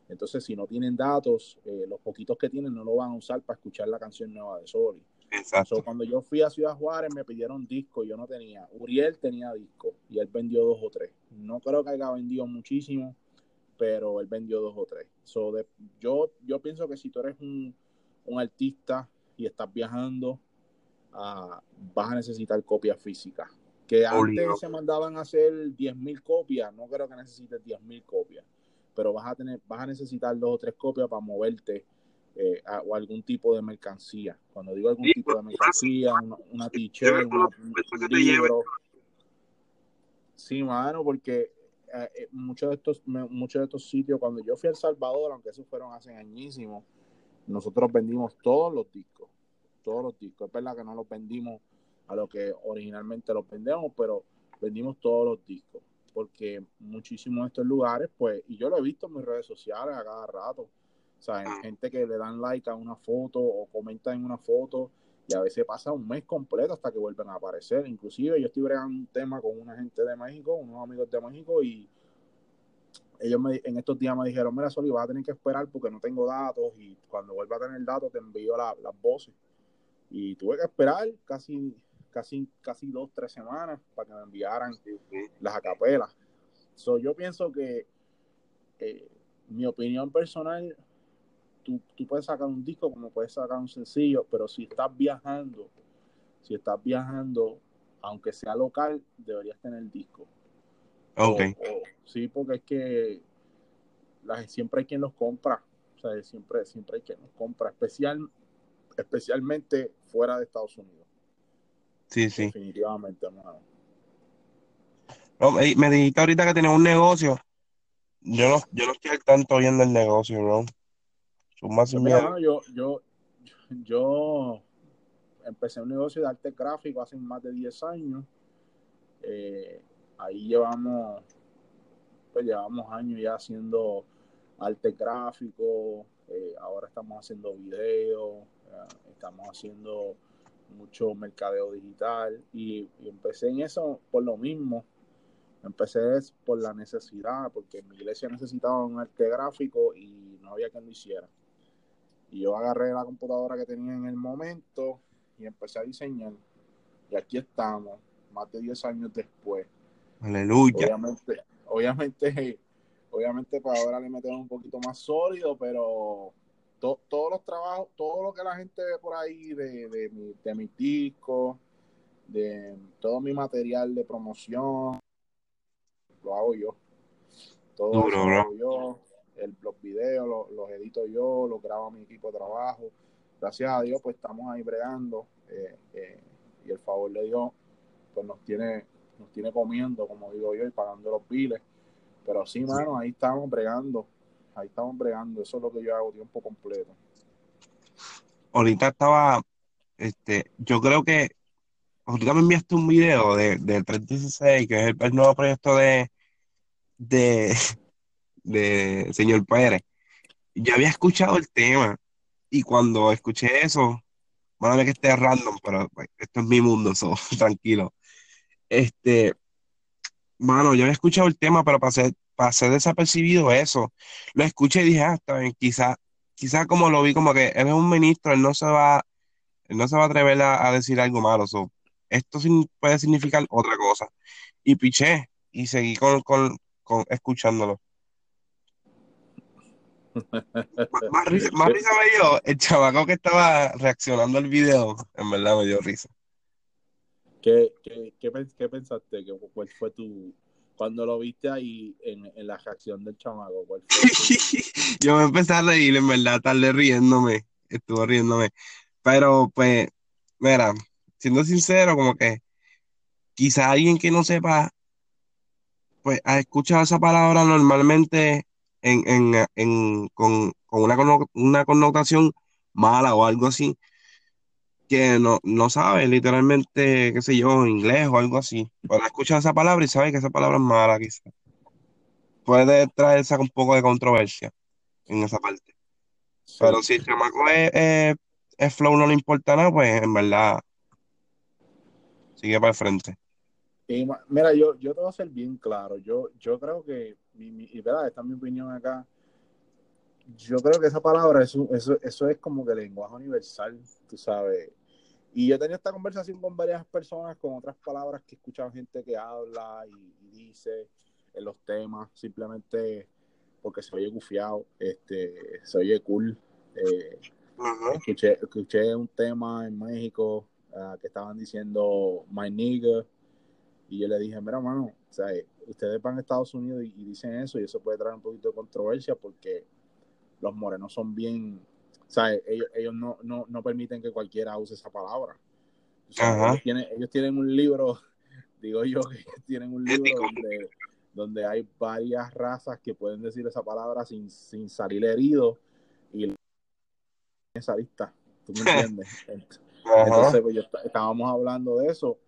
Speaker 2: Entonces, si no tienen datos, eh, los poquitos que tienen no lo van a usar para escuchar la canción nueva de Soli. Exacto. cuando yo fui a Ciudad Juárez me pidieron disco, yo no tenía. Uriel tenía disco y él vendió dos o tres. No creo que haya vendido muchísimo, pero él vendió dos o tres. yo, yo pienso que si tú eres un, un artista y estás viajando, uh, vas a necesitar copias físicas. Que antes se mandaban a hacer 10.000 copias, no creo que necesites 10.000 copias, pero vas a tener, vas a necesitar dos o tres copias para moverte eh, o algún tipo de mercancía. Cuando digo algún tipo de mercancía, una, t-shirt, un libro. Sí, mano, porque eh, eh, muchos de estos muchos de estos sitios, cuando yo fui a El Salvador, aunque esos fueron hace añísimos, nosotros vendimos todos los discos, todos los discos. Es verdad que no los vendimos a lo que originalmente los vendemos, pero vendimos todos los discos. Porque muchísimos de estos lugares, pues, y yo lo he visto en mis redes sociales a cada rato. O sea, hay gente que le dan like a una foto o comentan en una foto y a veces pasa un mes completo hasta que vuelven a aparecer. Inclusive yo estoy bregando un tema con una gente de México, unos amigos de México y ellos me, en estos días me dijeron, mira, Soli, vas a tener que esperar porque no tengo datos y cuando vuelva a tener datos te envío las voces. Y tuve que esperar casi, casi, casi dos, tres semanas para que me enviaran las acapelas. So, yo pienso que eh, mi opinión personal, tú, tú puedes sacar un disco como puedes sacar un sencillo, pero si estás viajando, si estás viajando, aunque sea local, deberías tener disco.
Speaker 1: Okay.
Speaker 2: sí, porque es que la, siempre hay quien los compra. O sea, siempre, siempre hay quien los compra, especial, especialmente fuera de Estados Unidos.
Speaker 1: Sí, sí.
Speaker 2: Definitivamente, hermano.
Speaker 1: me, dijiste ahorita que tienes un negocio. Yo no, yo no estoy al tanto viendo el negocio, bro.
Speaker 2: Más pues yo, yo, yo empecé un negocio de arte gráfico hace más de 10 años. Eh, ahí llevamos, pues llevamos años ya haciendo arte gráfico, eh, ahora estamos haciendo video, estamos haciendo mucho mercadeo digital y, empecé en eso por lo mismo. Empecé por la necesidad, porque mi iglesia necesitaba un arte gráfico y no había quien lo hiciera. Y yo agarré la computadora que tenía en el momento y empecé a diseñar. Y aquí estamos, más de 10 años después.
Speaker 1: Aleluya.
Speaker 2: Obviamente, obviamente, obviamente para ahora le metemos un poquito más sólido, pero todos los trabajos, todo lo que la gente ve por ahí de, de, mi, de mis discos, de todo mi material de promoción, lo hago yo. Todo lo hago yo. El, los videos los, edito yo, los grabo a mi equipo de trabajo. Gracias a Dios, pues estamos ahí bregando. Eh, eh, y el favor de Dios, pues nos tiene, nos tiene comiendo, como digo yo, y pagando los biles. Pero sí, mano, ahí estamos bregando ahí estamos bregando, eso es lo que yo hago tiempo completo.
Speaker 1: Ahorita estaba, este, yo creo que ahorita me enviaste un video de, de 316, que es el, nuevo proyecto de, de, *laughs* de señor Pérez. Yo había escuchado el tema y cuando escuché eso, bueno, que esté random, pero pues, esto es mi mundo, *laughs* so, tranquilo. Este, mano, yo había escuchado el tema, pero pasé, pasé desapercibido eso. Lo escuché y dije, ah, está bien, quizá, quizá como lo vi como que él es un ministro, él no se va, él no se va a atrever a, decir algo malo. So, esto puede significar otra cosa. Y piché y seguí con, con, con escuchándolo. *laughs* más, risa, más risa me dio el chavaco que estaba reaccionando al video, en verdad me dio risa.
Speaker 2: ¿Qué, qué, qué, qué pensaste? ¿Cuál fue tu, cuando lo viste ahí en, la reacción del chamaco? *laughs*
Speaker 1: Yo me empecé a reír, en verdad, tarde riéndome, estuvo riéndome. Pero, pues, mira, siendo sincero, como que quizá alguien que no sepa, pues, ha escuchado esa palabra normalmente en, en, en, con, con una, una connotación mala o algo así que no, no sabe literalmente, qué sé yo, inglés o algo así. Pero escucha esa palabra y sabe que esa palabra es mala, quizás. Puede traerse un poco de controversia en esa parte. Pero si el chamaco es, flow, no le importa nada, pues en verdad sigue para el frente.
Speaker 2: mira, yo, yo te voy a ser bien claro. Yo, yo creo que, y verdad, esta es mi opinión acá. Yo creo que esa palabra, eso, eso, eso es como que lenguaje universal, tú sabes y yo he tenido esta conversación con varias personas, con otras palabras que he escuchado gente que habla y, dice en los temas, simplemente porque se oye gufiado, este, se oye cool. Eh, escuché, escuché un tema en México ah, que estaban diciendo my nigga, y yo le dije, mira, mano, o sea, ustedes van a Estados Unidos y, dicen eso, y eso puede traer un poquito de controversia porque los morenos son bien sea, ellos, no, no, no, permiten que cualquiera use esa palabra. ellos, tienen, ellos, tienen, un libro, *laughs* digo yo que tienen un libro donde, donde, hay varias razas que pueden decir esa palabra sin, sin salir herido y esa lista, ¿tú me *laughs* entiendes? Entonces, pues estábamos hablando de eso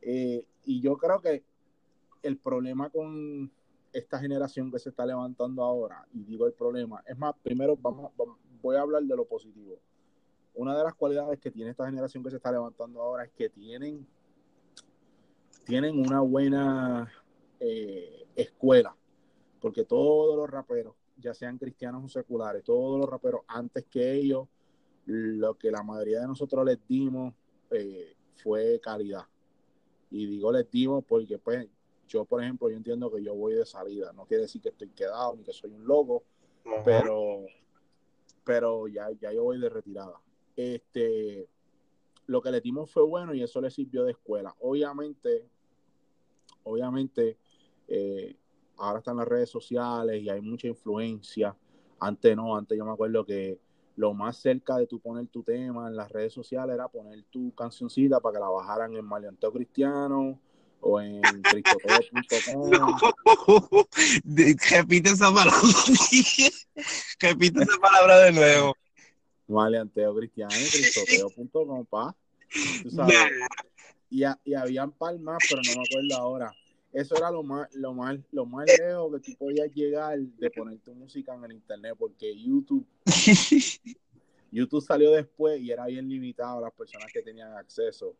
Speaker 2: eh, y yo creo que el problema con esta generación que se está levantando ahora, y digo el problema, es más, primero vamos, vamos voy a hablar de lo positivo. Una de las cualidades que tiene esta generación que se está levantando ahora es que tienen, tienen una buena eh, escuela, porque todos los raperos, ya sean cristianos o seculares, todos los raperos antes que ellos, lo que la mayoría de nosotros les dimos eh, fue calidad. Y digo les dimos porque pues yo, por ejemplo, yo entiendo que yo voy de salida. No quiere decir que estoy quedado ni que soy un loco, pero pero ya, ya yo voy de retirada. Este, lo que le dimos fue bueno y eso le sirvió de escuela. Obviamente, obviamente, eh, ahora están las redes sociales y hay mucha influencia. Antes no, antes yo me acuerdo que lo más cerca de tú poner tu tema en las redes sociales era poner tu cancioncita para que la bajaran en Malianteo Cristiano o en cristoteo.com. *laughs*
Speaker 1: Repite esa palabra. *laughs* Repite esa palabra de nuevo.
Speaker 2: Maleanteo cristiano, *laughs* cristoteo.com, pa. Tú sabes. Y, y habían palmas, pero no me acuerdo ahora. eso era lo más, lo más, lo más lejos que tú podías llegar de poner tu música en el internet, porque YouTube, YouTube salió después y era bien limitado a las personas que tenían acceso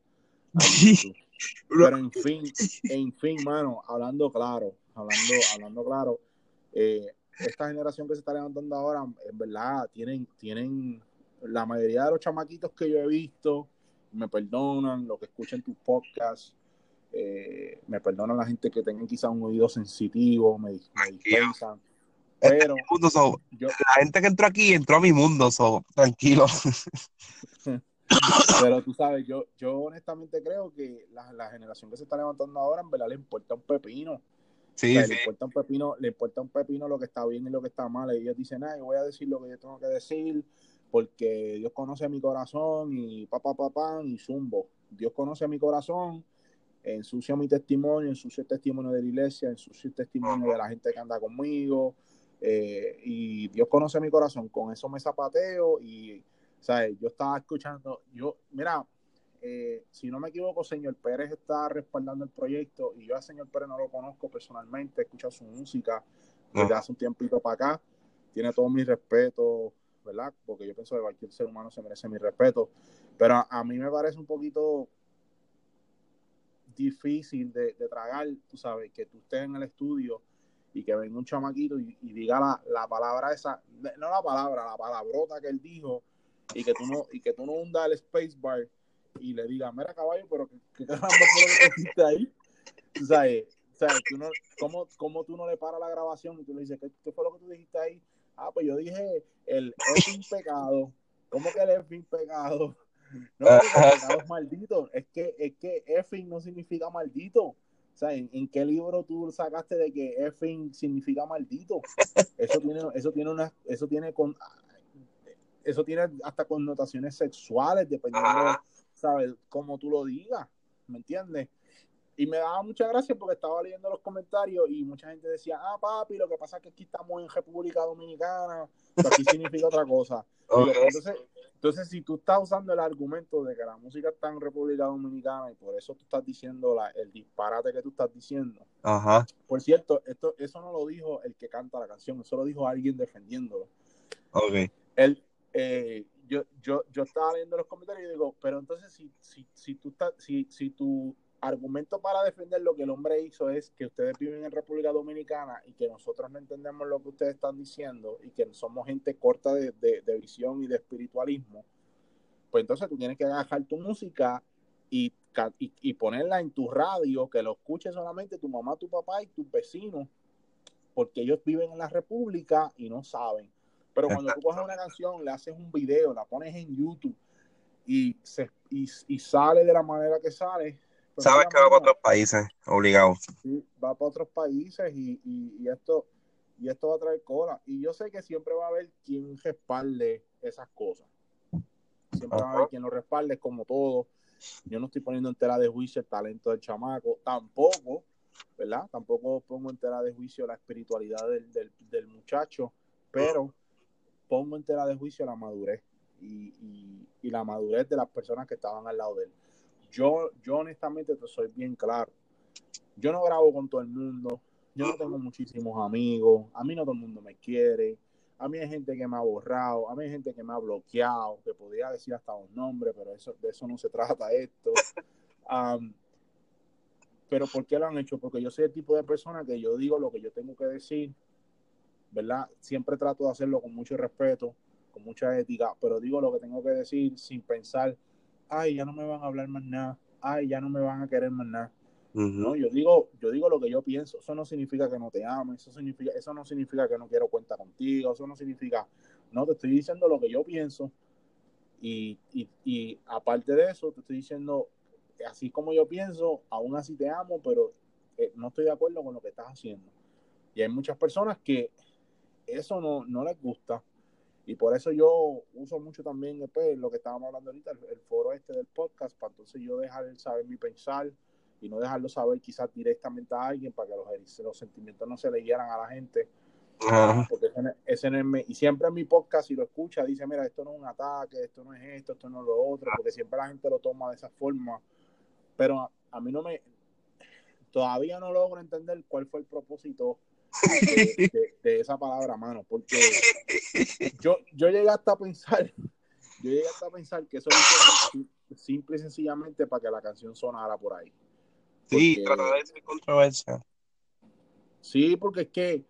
Speaker 2: Pero en fin, en fin, mano, hablando claro, hablando, hablando claro, eh, esta generación que se está levantando ahora, en verdad, tienen, tienen la mayoría de los chamaquitos que yo he visto, me perdonan, lo que escuchan tus podcasts, eh, me perdonan la gente que tenga quizás un oído sensitivo, me, me dispensan. Pero
Speaker 1: yo, la gente que entró aquí entró a mi mundo, so, tranquilo. *laughs*
Speaker 2: pero tú sabes, yo, yo honestamente creo que la, la, generación que se está levantando ahora, en verdad, le importa un pepino.
Speaker 1: Sí, sí.
Speaker 2: Le importa un pepino, le importa un pepino lo que está bien y lo que está mal. Y ellos dicen, ay, voy a decir lo que yo tengo que decir, porque Dios conoce mi corazón y papá, papá, y zumbo. Dios conoce mi corazón ensucia mi testimonio, ensucia el testimonio de la iglesia, ensucia el testimonio de la gente que anda conmigo. Eh, y Dios conoce mi corazón, con eso me zapateo y, ¿sabes? Yo estaba escuchando, yo, mira, eh, si no me equivoco, señor Pérez está respaldando el proyecto y yo al señor Pérez no lo conozco personalmente, he escuchado su música desde hace un tiempito para acá, tiene todo mi respeto, ¿verdad? Porque yo pienso que cualquier ser humano se merece mi respeto, pero a mí me parece un poquito difícil de, tragar, tú sabes, que tú estés en el estudio y que venga un chamaquito y, diga la, la, palabra esa, no la palabra, la palabrota que él dijo, y que tú no, y que tú no hundas el space bar y le diga, mira caballo, pero ¿qué, qué caramba fue lo que hiciste ahí? Tú sabes, sabes tú no, ¿cómo, ¿cómo, tú no le paras la grabación y tú le dices, ¿qué, ¿qué, fue lo que tú dijiste ahí? Ah, pues yo dije el fin pecado. ¿Cómo que el fin pecado? No, es maldito. Es que, es que effing no significa maldito. O sea, ¿en, qué libro tú sacaste de que effing significa maldito? Eso tiene, eso tiene una, eso tiene con, eso tiene hasta connotaciones sexuales, dependiendo, ¿sabes? Cómo tú lo digas, ¿me entiendes? Y me daba mucha gracia porque estaba leyendo los comentarios y mucha gente decía, ah, papi, lo que pasa es que aquí estamos en República Dominicana, aquí significa otra cosa. entonces, entonces, si tú estás usando el argumento de que la música está en República Dominicana y por eso tú estás diciendo la, el disparate que tú estás diciendo.
Speaker 1: Ajá.
Speaker 2: Por cierto, esto, eso no lo dijo el que canta la canción, eso lo dijo alguien defendiéndolo.
Speaker 1: Ok.
Speaker 2: Él, eh, yo, yo, yo estaba leyendo los comentarios y digo, pero entonces si, si, si tú estás, si, si tú argumento para defender lo que el hombre hizo es que ustedes viven en República Dominicana y que nosotros no entendemos lo que ustedes están diciendo y que somos gente corta de, visión y de espiritualismo, pues entonces tú tienes que agarrar tu música y, y, ponerla en tu radio, que lo escuche solamente tu mamá, tu papá y tus vecinos, porque ellos viven en la República y no saben. Pero cuando tú coges una canción, le haces un video, la pones en YouTube y, se, y, y sale de la manera que sale,
Speaker 1: Sabes que va para otros países, obligado.
Speaker 2: Sí, va para otros países y, y, esto y esto va a traer cola. Y yo sé que siempre va a haber quien respalde esas cosas. Siempre va a haber quien lo respalde, como todo. Yo no estoy poniendo en tela de juicio el talento del chamaco, tampoco, ¿verdad? Tampoco pongo en tela de juicio la espiritualidad del, del, del muchacho, pero pongo en tela de juicio la madurez y, y, la madurez de las personas que estaban al lado de él yo, yo honestamente te soy bien claro. Yo no grabo con todo el mundo. Yo no tengo muchísimos amigos. A mí no todo el mundo me quiere. A mí hay gente que me ha borrado. A mí hay gente que me ha bloqueado. Que podría decir hasta un nombre, pero eso, de eso no se *laughs* trata esto. pero ¿por qué lo han hecho? Porque yo soy el tipo de persona que yo digo lo que yo tengo que decir, ¿verdad? Siempre trato de hacerlo con mucho respeto, con mucha ética, pero digo lo que tengo que decir sin pensar ay, ya no me van a hablar más nada, ay, ya no me van a querer más nada. No, yo digo, yo digo lo que yo pienso. Eso no significa que no te ame, eso significa, eso no significa que no quiero cuenta contigo, eso no significa, no, te estoy diciendo lo que yo pienso. Y, y, y aparte de eso, te estoy diciendo, así como yo pienso, aún así te amo, pero eh, no estoy de acuerdo con lo que estás haciendo. Y hay muchas personas que eso no, no les gusta y por eso yo uso mucho también después lo que estábamos hablando ahorita, el, foro este del podcast, para entonces yo dejar saber mi pensar y no dejarlo saber quizás directamente a alguien para que los, los sentimientos no se le guieran a la gente. Porque ese, y siempre en mi podcast, si lo escucha, dice, mira, esto no es un ataque, esto no es esto, esto no es lo otro, porque siempre la gente lo toma de esa forma. Pero a, mí no me... todavía no logro entender cuál fue el propósito *laughs* de, esa palabra, mano, porque yo, yo llegué hasta pensar, yo llegué hasta pensar que eso es simple y sencillamente para que la canción sonara por ahí.
Speaker 1: sí, trata de ser controversia.
Speaker 2: Sí, porque es que,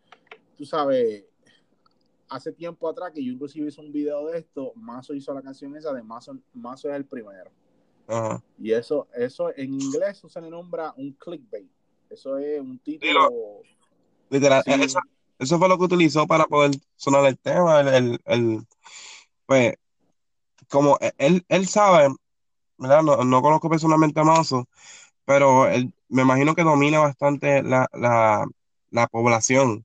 Speaker 2: tú sabes, hace tiempo atrás que yo inclusive hice un video de esto, Mazo hizo la canción esa de Mazo, Mazo es el primero. Y eso, eso en inglés se le nombra un clickbait. Eso es un título.
Speaker 1: Literal, eso, fue lo que utilizó para poder sonar el tema. El, el, pues, como él, él sabe, ¿verdad? No, conozco personalmente a Mazo, pero él, me imagino que domina bastante la, la, la población.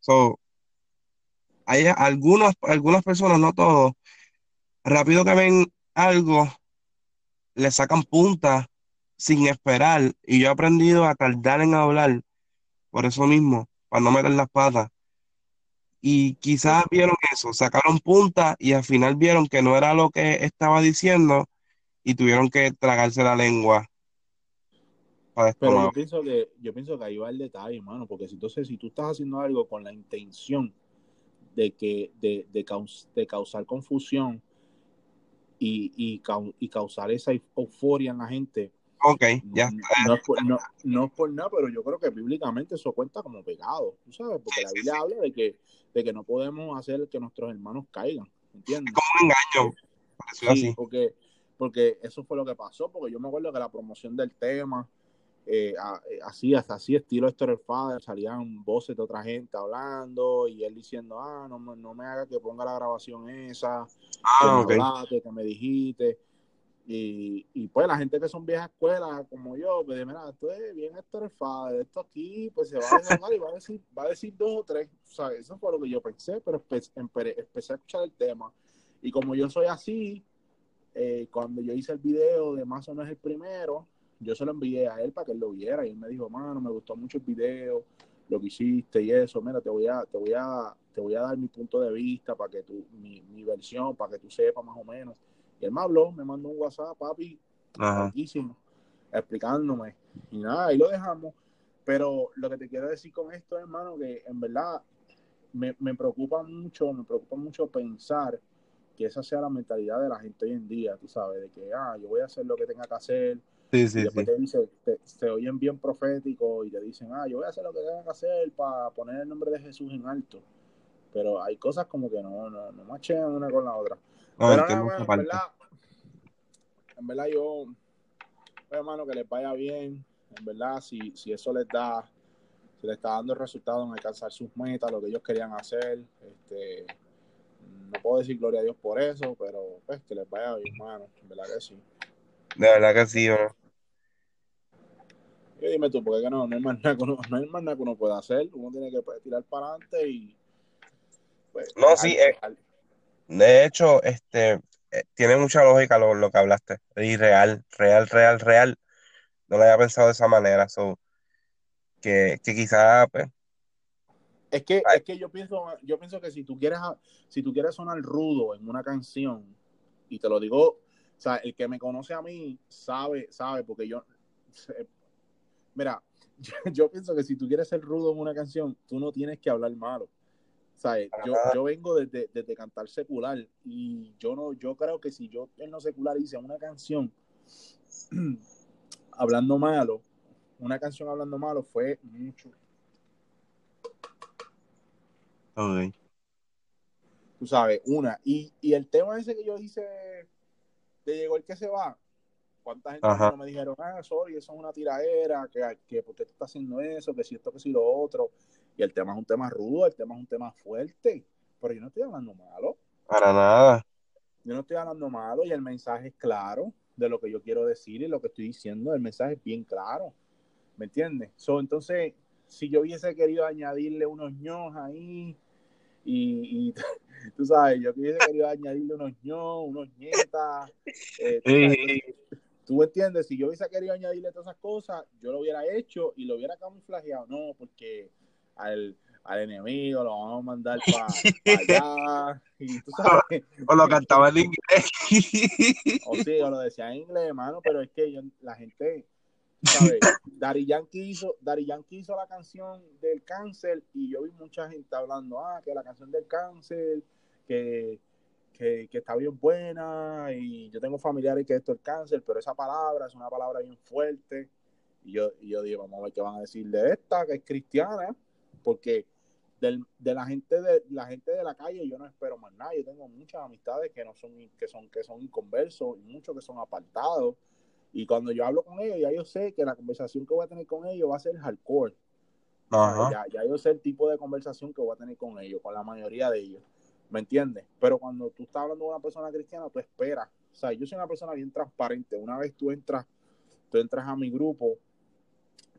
Speaker 1: So, hay algunas, algunas personas, no todos, rápido que ven algo, le sacan punta sin esperar. Y yo he aprendido a tardar en hablar por eso mismo, para no meter las patas. Y quizás vieron eso, sacaron punta y al final vieron que no era lo que estaba diciendo y tuvieron que tragarse la lengua.
Speaker 2: Pero yo pienso que yo pienso que ahí va el detalle, hermano, porque si, entonces si tú estás haciendo algo con la intención de que de, de, de causar confusión y, y, y, causar esa euforia en la gente.
Speaker 1: Ok, ya
Speaker 2: No, es por, no, no, por nada, pero yo creo que bíblicamente eso cuenta como pecado, ¿tú sabes? Porque la Biblia habla de que, de que no podemos hacer que nuestros hermanos caigan, ¿entiendes?
Speaker 1: Como un engaño.
Speaker 2: Sí, así. Porque, porque eso fue lo que pasó, porque yo me acuerdo que la promoción del tema, eh, eh, así, hasta así, estilo Héctor Father, salían voces de otra gente hablando y él diciendo, ah, no, no me haga que ponga la grabación esa, ah, que, me dijiste. Y, y, pues la gente que son viejas escuelas como yo, pues mira, esto es bien Father, esto aquí, pues se va a dejar y va a decir, va a decir dos o tres. Sea, eso fue lo que yo pensé, pero empecé a escuchar el tema. Y como yo soy así, eh, cuando yo hice el video de Más o no es el primero, yo se lo envié a él para que él lo viera y él me dijo, mano, me gustó mucho el video, lo que hiciste y eso, mira, te voy a, te voy a, te voy a dar mi punto de vista para que tú, mi, mi versión, para que tú sepas más o menos. Y él me habló, me mandó un WhatsApp, papi, muchísimo, explicándome. Y nada, ahí lo dejamos. Pero lo que te quiero decir con esto, hermano, que en verdad me, me preocupa mucho, me preocupa mucho pensar que esa sea la mentalidad de la gente hoy en día, tú sabes, de que, ah, yo voy a hacer lo que tenga que hacer,
Speaker 1: Sí, sí,
Speaker 2: después te dice, te, oyen bien profético y te dicen, ah, yo voy a hacer lo que tenga que hacer para poner el nombre de Jesús en alto. Pero hay cosas como que no, no, no machean una con la otra. Pero en verdad, en verdad yo, pues, hermano, que les vaya bien. En verdad, si, si eso les da, si les está dando el resultado en alcanzar sus metas, lo que ellos querían hacer, este, no puedo decir gloria a Dios por eso, pero pues que les vaya bien, hermano. En verdad que sí.
Speaker 1: De verdad que sí, ¿no?
Speaker 2: dime tú, porque no, no hay más nada que uno, no hay más nada que uno pueda hacer. Uno tiene que pues, tirar para adelante y.
Speaker 1: Pues, no, sí. Eh, de hecho, este eh, tiene mucha lógica lo, lo, que hablaste. Y real, real, real, real. No lo había pensado de esa manera. So, que, que quizá, pues,
Speaker 2: es que, es que yo pienso, yo pienso que si tú quieres, si tú quieres sonar rudo en una canción, y te lo digo, o sea, el que me conoce a mí sabe, sabe, porque yo, Mira, *laughs* yo, pienso que si tú quieres ser rudo en una canción, tú no tienes que hablar malo. ¿Sabes? Yo, yo vengo desde, desde, cantar secular y yo no, yo creo que si yo en lo secular hice una canción *clears throat* hablando malo, una canción hablando malo fue mucho.
Speaker 1: Okay.
Speaker 2: Tú sabes, una. Y, y el tema ese que yo hice de Llegó el que se va, ¿Cuánta gente no me dijeron, ah, sorry, eso es una tiradera, que, que por qué tú estás haciendo eso, que si esto, que si lo otro? Y el tema es un tema rudo, el tema es un tema fuerte, pero yo no estoy hablando malo.
Speaker 1: Para nada.
Speaker 2: Yo no estoy hablando malo y el mensaje es claro de lo que yo quiero decir y lo que estoy diciendo, el mensaje es bien claro. ¿Me entiendes? So, entonces, si yo hubiese querido añadirle unos ños ahí y, y *laughs* tú sabes, yo hubiese querido añadirle unos ños, unos nietas, eh, Tú entiendes, si yo hubiese querido añadirle todas esas cosas, yo lo hubiera hecho y lo hubiera camuflajeado. No, porque al, al enemigo lo vamos a mandar *laughs* para allá. Y tú sabes,
Speaker 1: o lo cantaba en inglés.
Speaker 2: o sí, o lo decía en inglés, hermano, pero es que yo, la gente, ¿sabes? *laughs* Dari Yankee hizo, Yankee hizo la canción del cáncer y yo vi mucha gente hablando, ah, que la canción del cáncer, que, que, que está bien buena y yo tengo familiares que esto es cáncer, pero esa palabra es una palabra bien fuerte. Y yo, y yo digo, vamos a ver qué van a decir de esta, que es cristiana, porque del, de la gente de la gente de la calle yo no espero más nada. Yo tengo muchas amistades que no son que son que son inconversos y muchos que son apartados. Y cuando yo hablo con ellos, ya yo sé que la conversación que voy a tener con ellos va a ser hardcore. Ya, ya yo sé el tipo de conversación que voy a tener con ellos, con la mayoría de ellos. ¿Me entiendes? Pero cuando tú estás hablando de una persona cristiana, tú esperas. O sea, yo soy una persona bien transparente. Una vez tú entras, tú entras a mi grupo,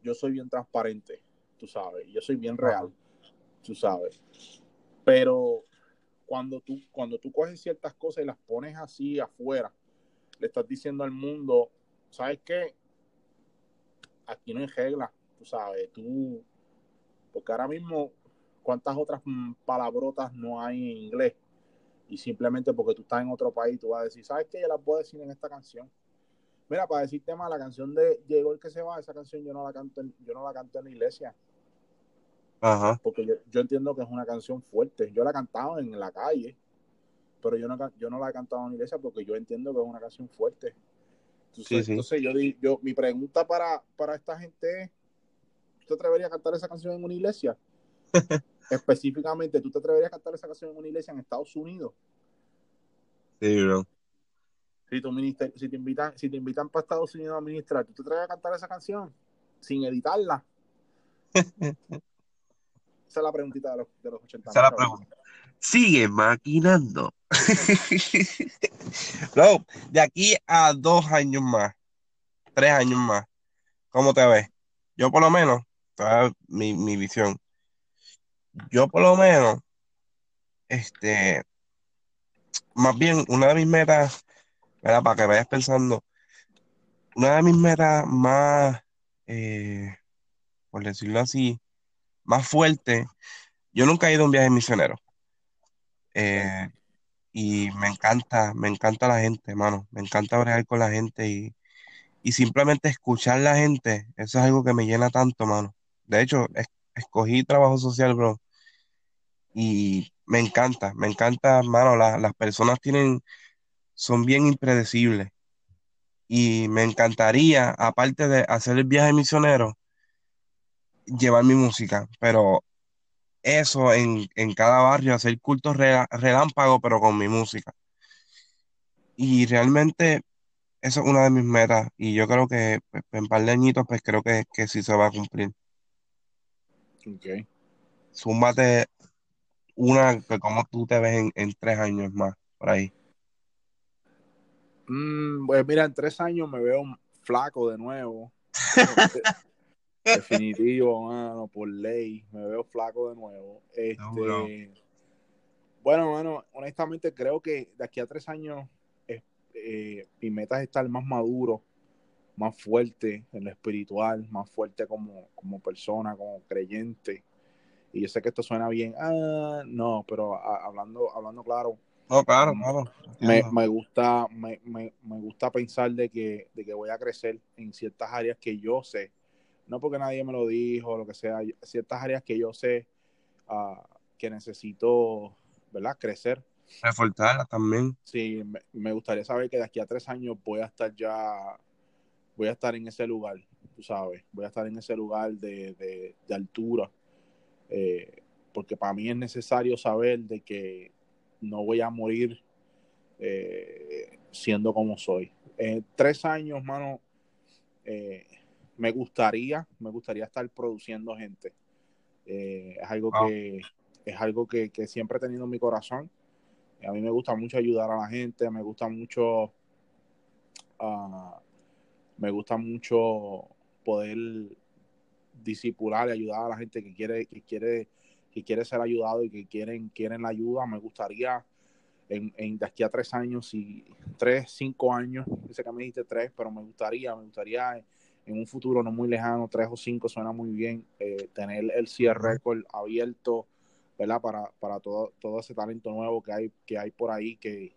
Speaker 2: yo soy bien transparente, tú sabes. Yo soy bien real, tú sabes. Pero cuando tú, cuando tú coges ciertas cosas y las pones así afuera, le estás diciendo al mundo, ¿sabes qué? Aquí no hay regla, tú sabes, tú, porque ahora mismo cuántas otras palabrotas no hay en inglés. Y simplemente porque tú estás en otro país, tú vas a decir, ¿sabes qué? Yo las puedo decir en esta canción. Mira, para decirte más, la canción de Llegó el que se va, esa canción yo no la canto en, yo no la canto en la iglesia. Ajá. Porque yo, entiendo que es una canción fuerte. Yo la he cantado en la calle, pero yo no, yo no la he cantado en la iglesia porque yo entiendo que es una canción fuerte. Entonces, entonces yo, yo, mi pregunta para, para esta gente es, ¿tú te atreverías a cantar esa canción en una iglesia? *laughs* Específicamente, ¿tú te atreverías a cantar esa canción en una iglesia en Estados Unidos?
Speaker 1: Sí, bro.
Speaker 2: Si, tu si, te invitan, si te invitan para Estados Unidos a ministrar, ¿tú te atreverías a cantar esa canción sin editarla? *laughs* Esa es la preguntita de los, de los 80 Esa
Speaker 1: es la pregunta. Sigue maquinando. *laughs* bro, de aquí a dos años más, tres años más, ¿cómo te ves? Yo por lo menos, mi, mi visión, yo por lo menos, este, más bien una de mis metas, Para que vayas pensando, una de mis metas más, eh, por decirlo así, más fuerte, yo nunca he ido a un viaje misionero. Eh, y me encanta, me encanta la gente, hermano. Me encanta bregar con la gente y, y simplemente escuchar la gente, eso es algo que me llena tanto, mano. De hecho, escogí trabajo social, bro, y me encanta, me encanta, hermano, las personas tienen, son bien impredecibles. Y me encantaría, aparte de hacer el viaje misionero, llevar mi música, pero eso en, cada barrio, hacer cultos relámpago, pero con mi música. Y realmente eso es una de mis metas y yo creo que pues, en un par de añitos pues creo que, que sí se va a cumplir.
Speaker 2: Ok.
Speaker 1: Súmate una que como tú te ves en, tres años más, por ahí.
Speaker 2: Mm, pues mira, en tres años me veo flaco de nuevo. *laughs* Definitivo, mano, por ley, me veo flaco de nuevo. Este, bueno, mano, honestamente creo que de aquí a tres años eh, mi meta es estar más maduro, más fuerte en lo espiritual, más fuerte como, como persona, como creyente. Y yo sé que esto suena bien, ah, no, pero hablando, hablando claro.
Speaker 1: No, claro, mm, claro.
Speaker 2: Me, me, gusta, me, me, me, gusta pensar de que, de que voy a crecer en ciertas áreas que yo sé. No porque nadie me lo dijo, lo que sea, ciertas áreas que yo sé uh, que necesito, ¿verdad? Crecer.
Speaker 1: Reforzarlas también.
Speaker 2: Sí, me, gustaría saber que de aquí a tres años voy a estar ya, voy a estar en ese lugar, tú sabes, voy a estar en ese lugar de, de, de altura eh, porque para mí es necesario saber de que no voy a morir eh, siendo como soy. En tres años, mano, eh, me gustaría, me gustaría estar produciendo gente. es algo que es algo que, siempre he tenido en mi corazón. A mí me gusta mucho ayudar a la gente, me gusta mucho, ah, me gusta mucho poder disipular y ayudar a la gente que quiere, que quiere, que quiere ser ayudado y que quieren, quieren la ayuda. Me gustaría en, en de aquí a tres años, y tres, cinco años, dice que me dijiste tres, pero me gustaría, me gustaría en un futuro no muy lejano, tres o cinco suena muy bien, eh, tener el cierre record abierto, ¿verdad? Para, para todo, todo ese talento nuevo que hay, que hay por ahí que,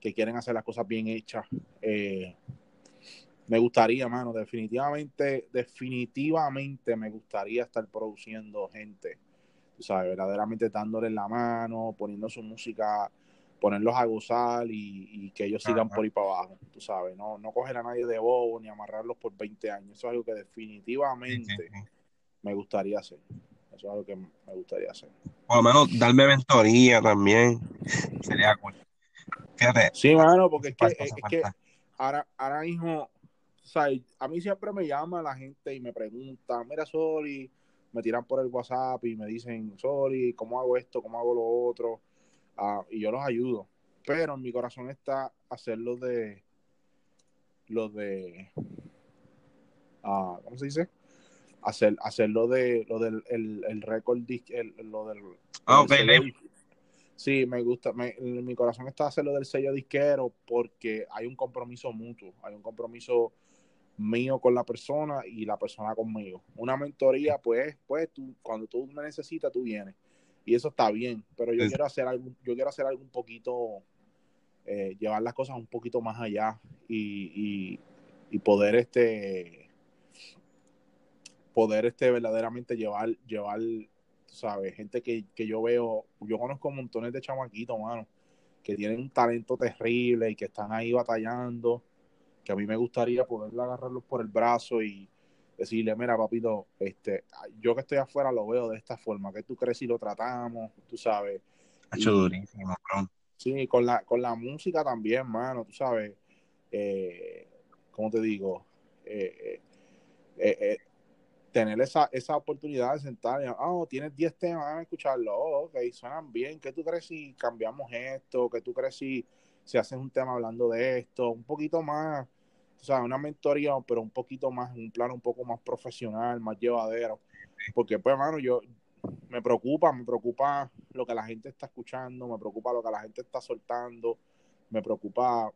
Speaker 2: que quieren hacer las cosas bien hechas. Eh, me gustaría, mano, definitivamente, definitivamente me gustaría estar produciendo gente, tú sabes, verdaderamente dándole la mano, poniendo su música, ponerlos a gozar y, que ellos sigan por ahí para abajo, tú sabes, no, no coger a nadie de bobo ni amarrarlos por 20 años, eso es algo que definitivamente me gustaría hacer, eso es algo que me gustaría hacer.
Speaker 1: Por lo menos darme mentoría también, sería cool.
Speaker 2: Fíjate. Sí, mano, porque es que, es que ahora, ahora mismo o sea, a mí siempre me llama la gente y me pregunta, mira, Soli, me tiran por el WhatsApp y me dicen, Soli, ¿cómo hago esto? ¿Cómo hago lo otro? Ah, y yo los ayudo. Pero en mi corazón está hacerlo de, lo de, ah, ¿cómo se dice? Hacer, hacerlo de, lo del el, el récord, lo del...
Speaker 1: Ah, ok,
Speaker 2: Sí, me gusta, me, en mi corazón está hacerlo del sello disquero porque hay un compromiso mutuo, hay un compromiso mío con la persona y la persona conmigo. Una mentoría, pues, pues tú, cuando tú me necesitas, tú vienes. Y eso está bien, pero yo quiero hacer algo, yo quiero hacer algo un poquito, eh, llevar las cosas un poquito más allá y, y, poder este poder este verdaderamente llevar, llevar, sabes, gente que, que yo veo, yo conozco montones de chamaquitos, mano, que tienen un talento terrible y que están ahí batallando que a mí me gustaría poder agarrarlos por el brazo y decirle, mira, papito, este, yo que estoy afuera lo veo de esta forma, que tú crees si lo tratamos, tú sabes.
Speaker 1: hecho durísimo, bro.
Speaker 2: Sí, con la, con la música también, mano, tú sabes, eh, ¿cómo te digo? Eh, eh, eh, tener esa, esa oportunidad de sentar y, oh, tienes 10 temas, a escucharlo, oh, ok, suenan bien, ¿qué tú crees si cambiamos esto? ¿Qué tú crees si si haces un tema hablando de esto, un poquito más, o sea, una mentoría, pero un poquito más, un plano un poco más profesional, más llevadero. Porque, pues, hermano, yo me preocupa, me preocupa lo que la gente está escuchando, me preocupa lo que la gente está soltando, me preocupa,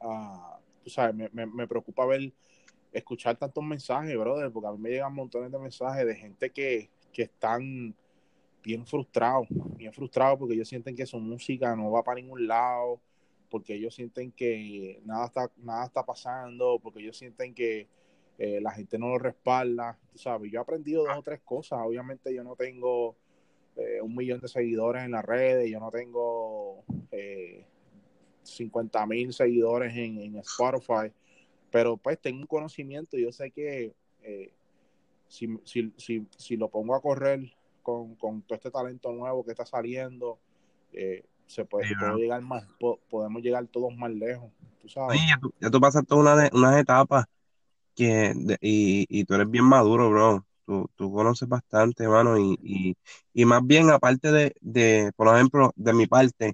Speaker 2: uh, tú sabes, me, me, preocupa ver, escuchar tantos mensajes, brother, porque a mí me llegan montones de mensajes de gente que, que están bien frustrado, bien frustrado porque ellos sienten que su música no va para ningún lado, porque ellos sienten que nada está, nada está pasando, porque ellos sienten que eh, la gente no lo respalda, sabes, yo he aprendido dos o tres cosas, obviamente yo no tengo eh, un millón de seguidores en las redes, yo no tengo eh, 50 mil seguidores en, en, Spotify, pero pues tengo un conocimiento, yo sé que eh, si, si, si, si lo pongo a correr con, todo este talento nuevo que está saliendo, se puede, llegar más, podemos llegar todos más lejos, tú sabes.
Speaker 1: ya, tú, ya pasaste una, unas etapas que, y, y, tú eres bien maduro, bro. Tú, tú conoces bastante, hermano, y, y, más bien, aparte de, de, por ejemplo, de mi parte,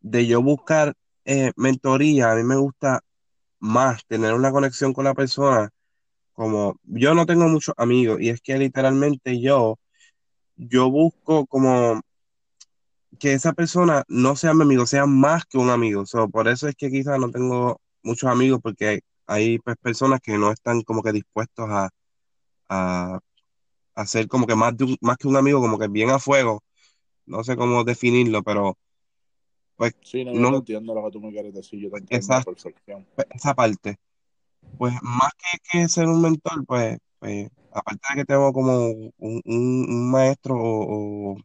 Speaker 1: de yo buscar eh, mentoría, a mí me gusta más tener una conexión con la persona, como yo no tengo muchos amigos, y es que literalmente yo yo busco como que esa persona no sea mi amigo, sea más que un amigo. por eso es que quizás no tengo muchos amigos, porque hay, pues, personas que no están como que dispuestos a, a, ser como que más, de más que un amigo, como que bien a fuego. No sé cómo definirlo, pero
Speaker 2: pues sí, no, entiendo lo que tú me quieres decir, yo te entiendo
Speaker 1: esa, pues, esa parte. Pues más que, que ser un mentor, pues, pues aparte de que tengo como un, maestro o,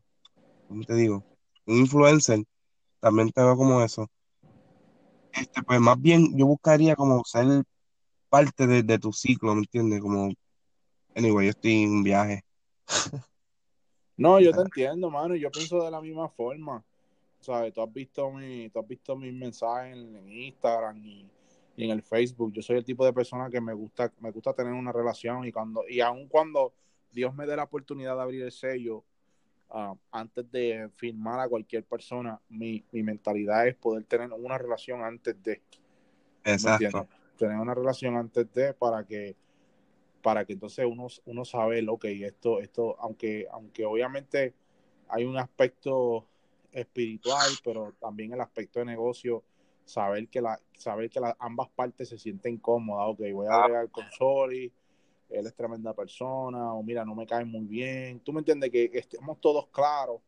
Speaker 1: ¿cómo te digo? Un influencer, también tengo como eso. Este, pues más bien yo buscaría como ser parte de, tu ciclo, ¿me entiendes? Como, anyway, yo estoy en un viaje.
Speaker 2: No, yo te entiendo, mano, yo pienso de la misma forma. Sea, tú has visto mi, tú has visto mis mensajes en Instagram y y en el Facebook. Yo soy el tipo de persona que me gusta, me gusta tener una relación y cuando, y aun cuando Dios me dé la oportunidad de abrir el sello, ah, antes de firmar a cualquier persona, mi, mentalidad es poder tener una relación antes de.
Speaker 1: Exacto.
Speaker 2: Tener una relación antes de para que para que entonces uno, uno sabe lo que esto, esto, aunque, aunque obviamente hay un aspecto espiritual, pero también el aspecto de negocio saber que la saber que ambas partes se sienten cómodas, ok, voy a agregar con Sori, él es tremenda persona, o mira, no me cae muy bien, tú me entiendes que estemos todos claros,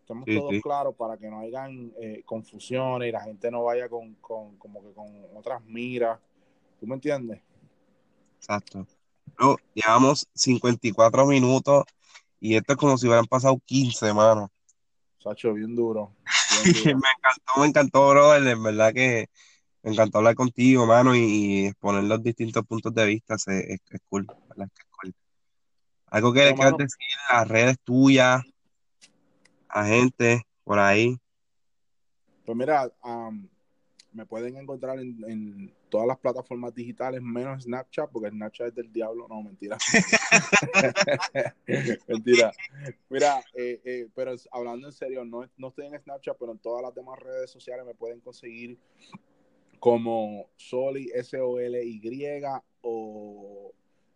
Speaker 2: estemos todos claros para que no hayan eh, confusiones y la gente no vaya con, con, como que con otras miras, ¿Tú me entiendes?
Speaker 1: Exacto. No, llevamos 54 minutos y esto es como si hubieran pasado 15, mano.
Speaker 2: Sacho, bien duro.
Speaker 1: Bien *laughs* duro. me encantó, me encantó, brother. En verdad que me encantó hablar contigo, mano, y, exponer los distintos puntos de vista. Es, es, es cool, ¿verdad? Es cool. Algo que le quieras decir a las redes tuyas, a gente por ahí.
Speaker 2: Pues mira, um, me pueden encontrar en, en, todas las plataformas digitales, menos Snapchat, porque Snapchat es del diablo. No, mentira. *laughs* mentira. Mira, eh, eh, pero hablando en serio, no, no estoy en Snapchat, pero en todas las demás redes sociales me pueden conseguir como Soli, S-O-L-Y o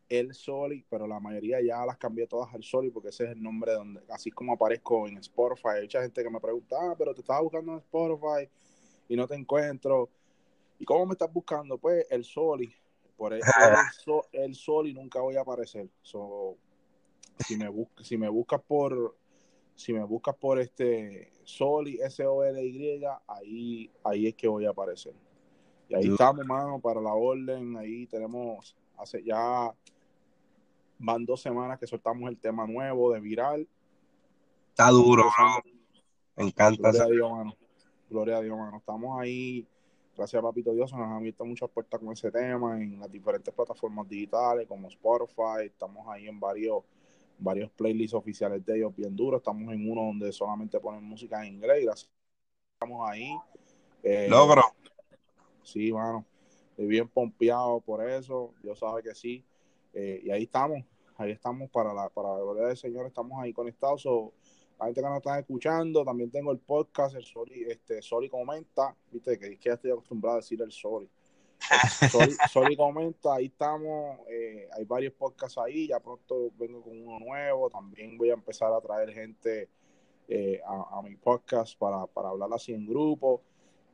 Speaker 2: El Soli, pero la mayoría ya las cambié todas al Soli porque ese es el nombre donde, así como aparezco en Spotify. Hay mucha gente que me pregunta, ah, pero te estaba buscando en Spotify y no te encuentro. ¿Y cómo me estás buscando? Pues el Soli. Por eso *laughs* el, Soli nunca voy a aparecer. si me buscas, si me buscas por si me buscas por este Soli S O L Y, ahí ahí es que voy a aparecer. Y ahí estamos, mano, para la orden. Ahí tenemos, hace ya van dos semanas que soltamos el tema nuevo de viral.
Speaker 1: Está duro, Me encanta.
Speaker 2: Gloria a Dios, mano. Gloria a Dios, mano. Estamos ahí. Gracias a Papito Dios, nos han abierto muchas puertas con ese tema en las diferentes plataformas digitales como Spotify. Estamos ahí en varios varios playlists oficiales de ellos bien duros. Estamos en uno donde solamente ponen música en inglés. Gracias. Estamos ahí.
Speaker 1: Eh, Logro.
Speaker 2: Sí, mano. Estoy bien pompeado por eso. Dios sabe que sí. Eh, y ahí estamos. Ahí estamos para la, para la gloria del Señor. Estamos ahí conectados. la gente que nos está escuchando, también tengo el podcast, el Soli, este, Soli comenta. Viste que, que ya estoy acostumbrado a decir el *laughs* Soli. Soli, comenta, ahí estamos. Eh, hay varios podcasts ahí. Ya pronto vengo con uno nuevo. También voy a empezar a traer gente eh, a, a, mi podcast para, para hablar así en grupo.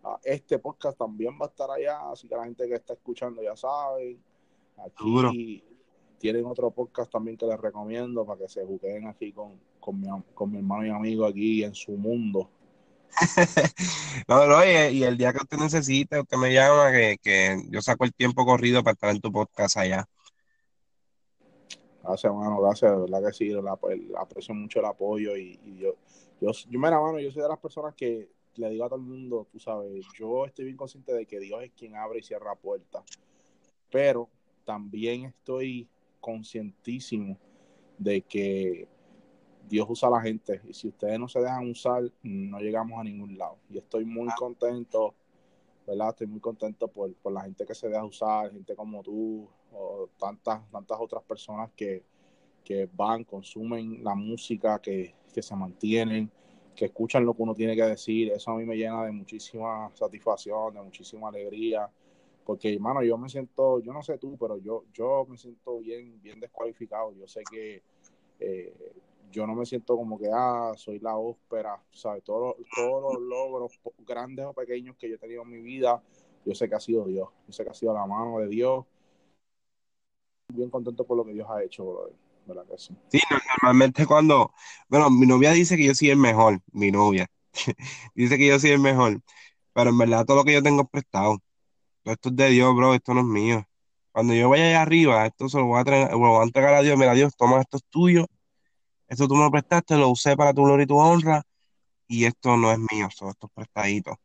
Speaker 2: Ah, este podcast también va a estar allá, así que la gente que está escuchando ya sabe. Aquí tienen otro podcast también que les recomiendo para que se jueguen aquí con, con, mi, con mi hermano y amigo aquí en su mundo. *laughs*
Speaker 1: no, no, y, el día que usted necesite, usted me llama, que, que, yo saco el tiempo corrido para estar en tu podcast allá.
Speaker 2: Gracias, hermano, gracias, de verdad que sí, aprecio mucho el apoyo y, y yo, yo, yo, mira, mano, yo soy de las personas que le digo a todo el mundo, tú sabes, yo estoy bien consciente de que Dios es quien abre y cierra puertas, pero también estoy conscientísimo de que Dios usa a la gente y si ustedes no se dejan usar, no llegamos a ningún lado. Y estoy muy ah. contento, ¿verdad? Estoy muy contento por, por la gente que se deja usar, gente como tú o tantas, tantas otras personas que, que van, consumen la música, que, que se mantienen que escuchan lo que uno tiene que decir, eso a mí me llena de muchísima satisfacción, de muchísima alegría, porque hermano, yo me siento, yo no sé tú, pero yo, yo me siento bien, bien descualificado, yo sé que eh, yo no me siento como que, ah, soy la ópera, ¿sabes? Todos, todos los logros, grandes o pequeños que yo he tenido en mi vida, yo sé que ha sido Dios, yo sé que ha sido la mano de Dios, bien contento por lo que Dios ha hecho, brother.
Speaker 1: Sí? normalmente cuando, bueno, mi novia dice que yo soy el mejor, mi novia, *laughs* dice que yo soy el mejor, pero en verdad todo lo que yo tengo es prestado. Esto es de Dios, bro, esto no es mío. Cuando yo vaya allá arriba, esto se lo voy a, traer, lo voy a entregar a Dios, mira Dios, toma esto es tuyo, esto tú me lo prestaste, lo usé para tu gloria y tu honra, y esto no es mío, esto es prestadito.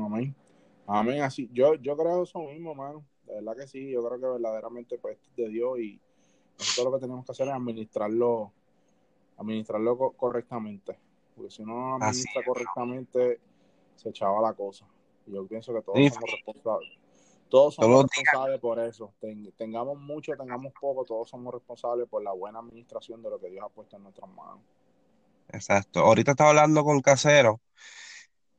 Speaker 2: Amén. Amén, así, yo, yo creo eso mismo, mano. De verdad que sí, yo creo que verdaderamente pues, es de Dios y nosotros lo que tenemos que hacer es administrarlo, administrarlo correctamente. Porque si no administra correctamente, se echaba la cosa. Y yo pienso que todos somos responsables. Todos somos responsables por eso. tengamos mucho, tengamos poco, todos somos responsables por la buena administración de lo que Dios ha puesto en nuestras manos.
Speaker 1: Exacto. Ahorita estaba hablando con Casero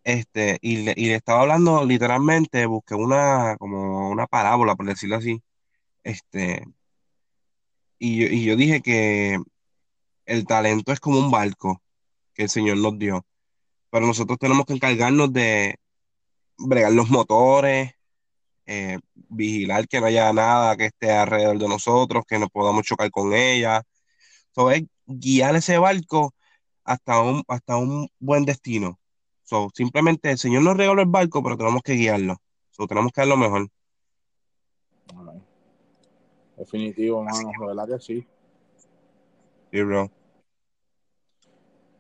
Speaker 1: este, y le, y le estaba hablando literalmente, busqué una, como una parábola, por decirlo así, este, y yo, dije que el talento es como un barco que el Señor nos dio, pero nosotros tenemos que encargarnos de bregar los motores, eh, vigilar que no haya nada que esté alrededor de nosotros, que no podamos chocar con ella. So, guiar ese barco hasta un, hasta un buen destino. So, simplemente el Señor nos regaló el barco, pero tenemos que guiarlo. So, tenemos que dar lo mejor.
Speaker 2: Definitivo, mano, de verdad que sí.
Speaker 1: Sí, bro.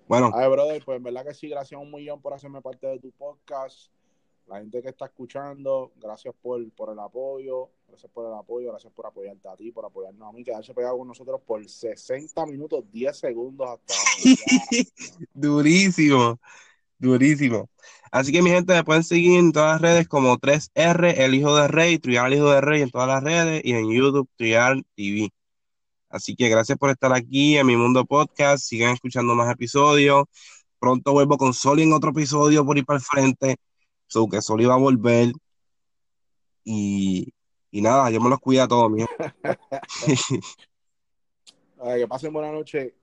Speaker 1: Bueno.
Speaker 2: Ay, brother, pues en verdad que sí, gracias un millón por hacerme parte de tu podcast. La gente que está escuchando, gracias por, por el apoyo, gracias por el apoyo, gracias por apoyarte a ti, por apoyarnos a mí, quedarse pegado con nosotros por 60 minutos, 10 segundos hasta *laughs*
Speaker 1: Durísimo, durísimo. Así que mi gente me pueden seguir en todas las redes como 3R, el hijo de Rey, Trial hijo de Rey en todas las redes y en YouTube Trial TV. Así que gracias por estar aquí en mi mundo podcast. Sigan escuchando más episodios. Pronto vuelvo con Soli en otro episodio por ir para el frente. So que Soli va a volver. Y, y nada, yo me los cuida a todos, *laughs*
Speaker 2: que pasen buena noche.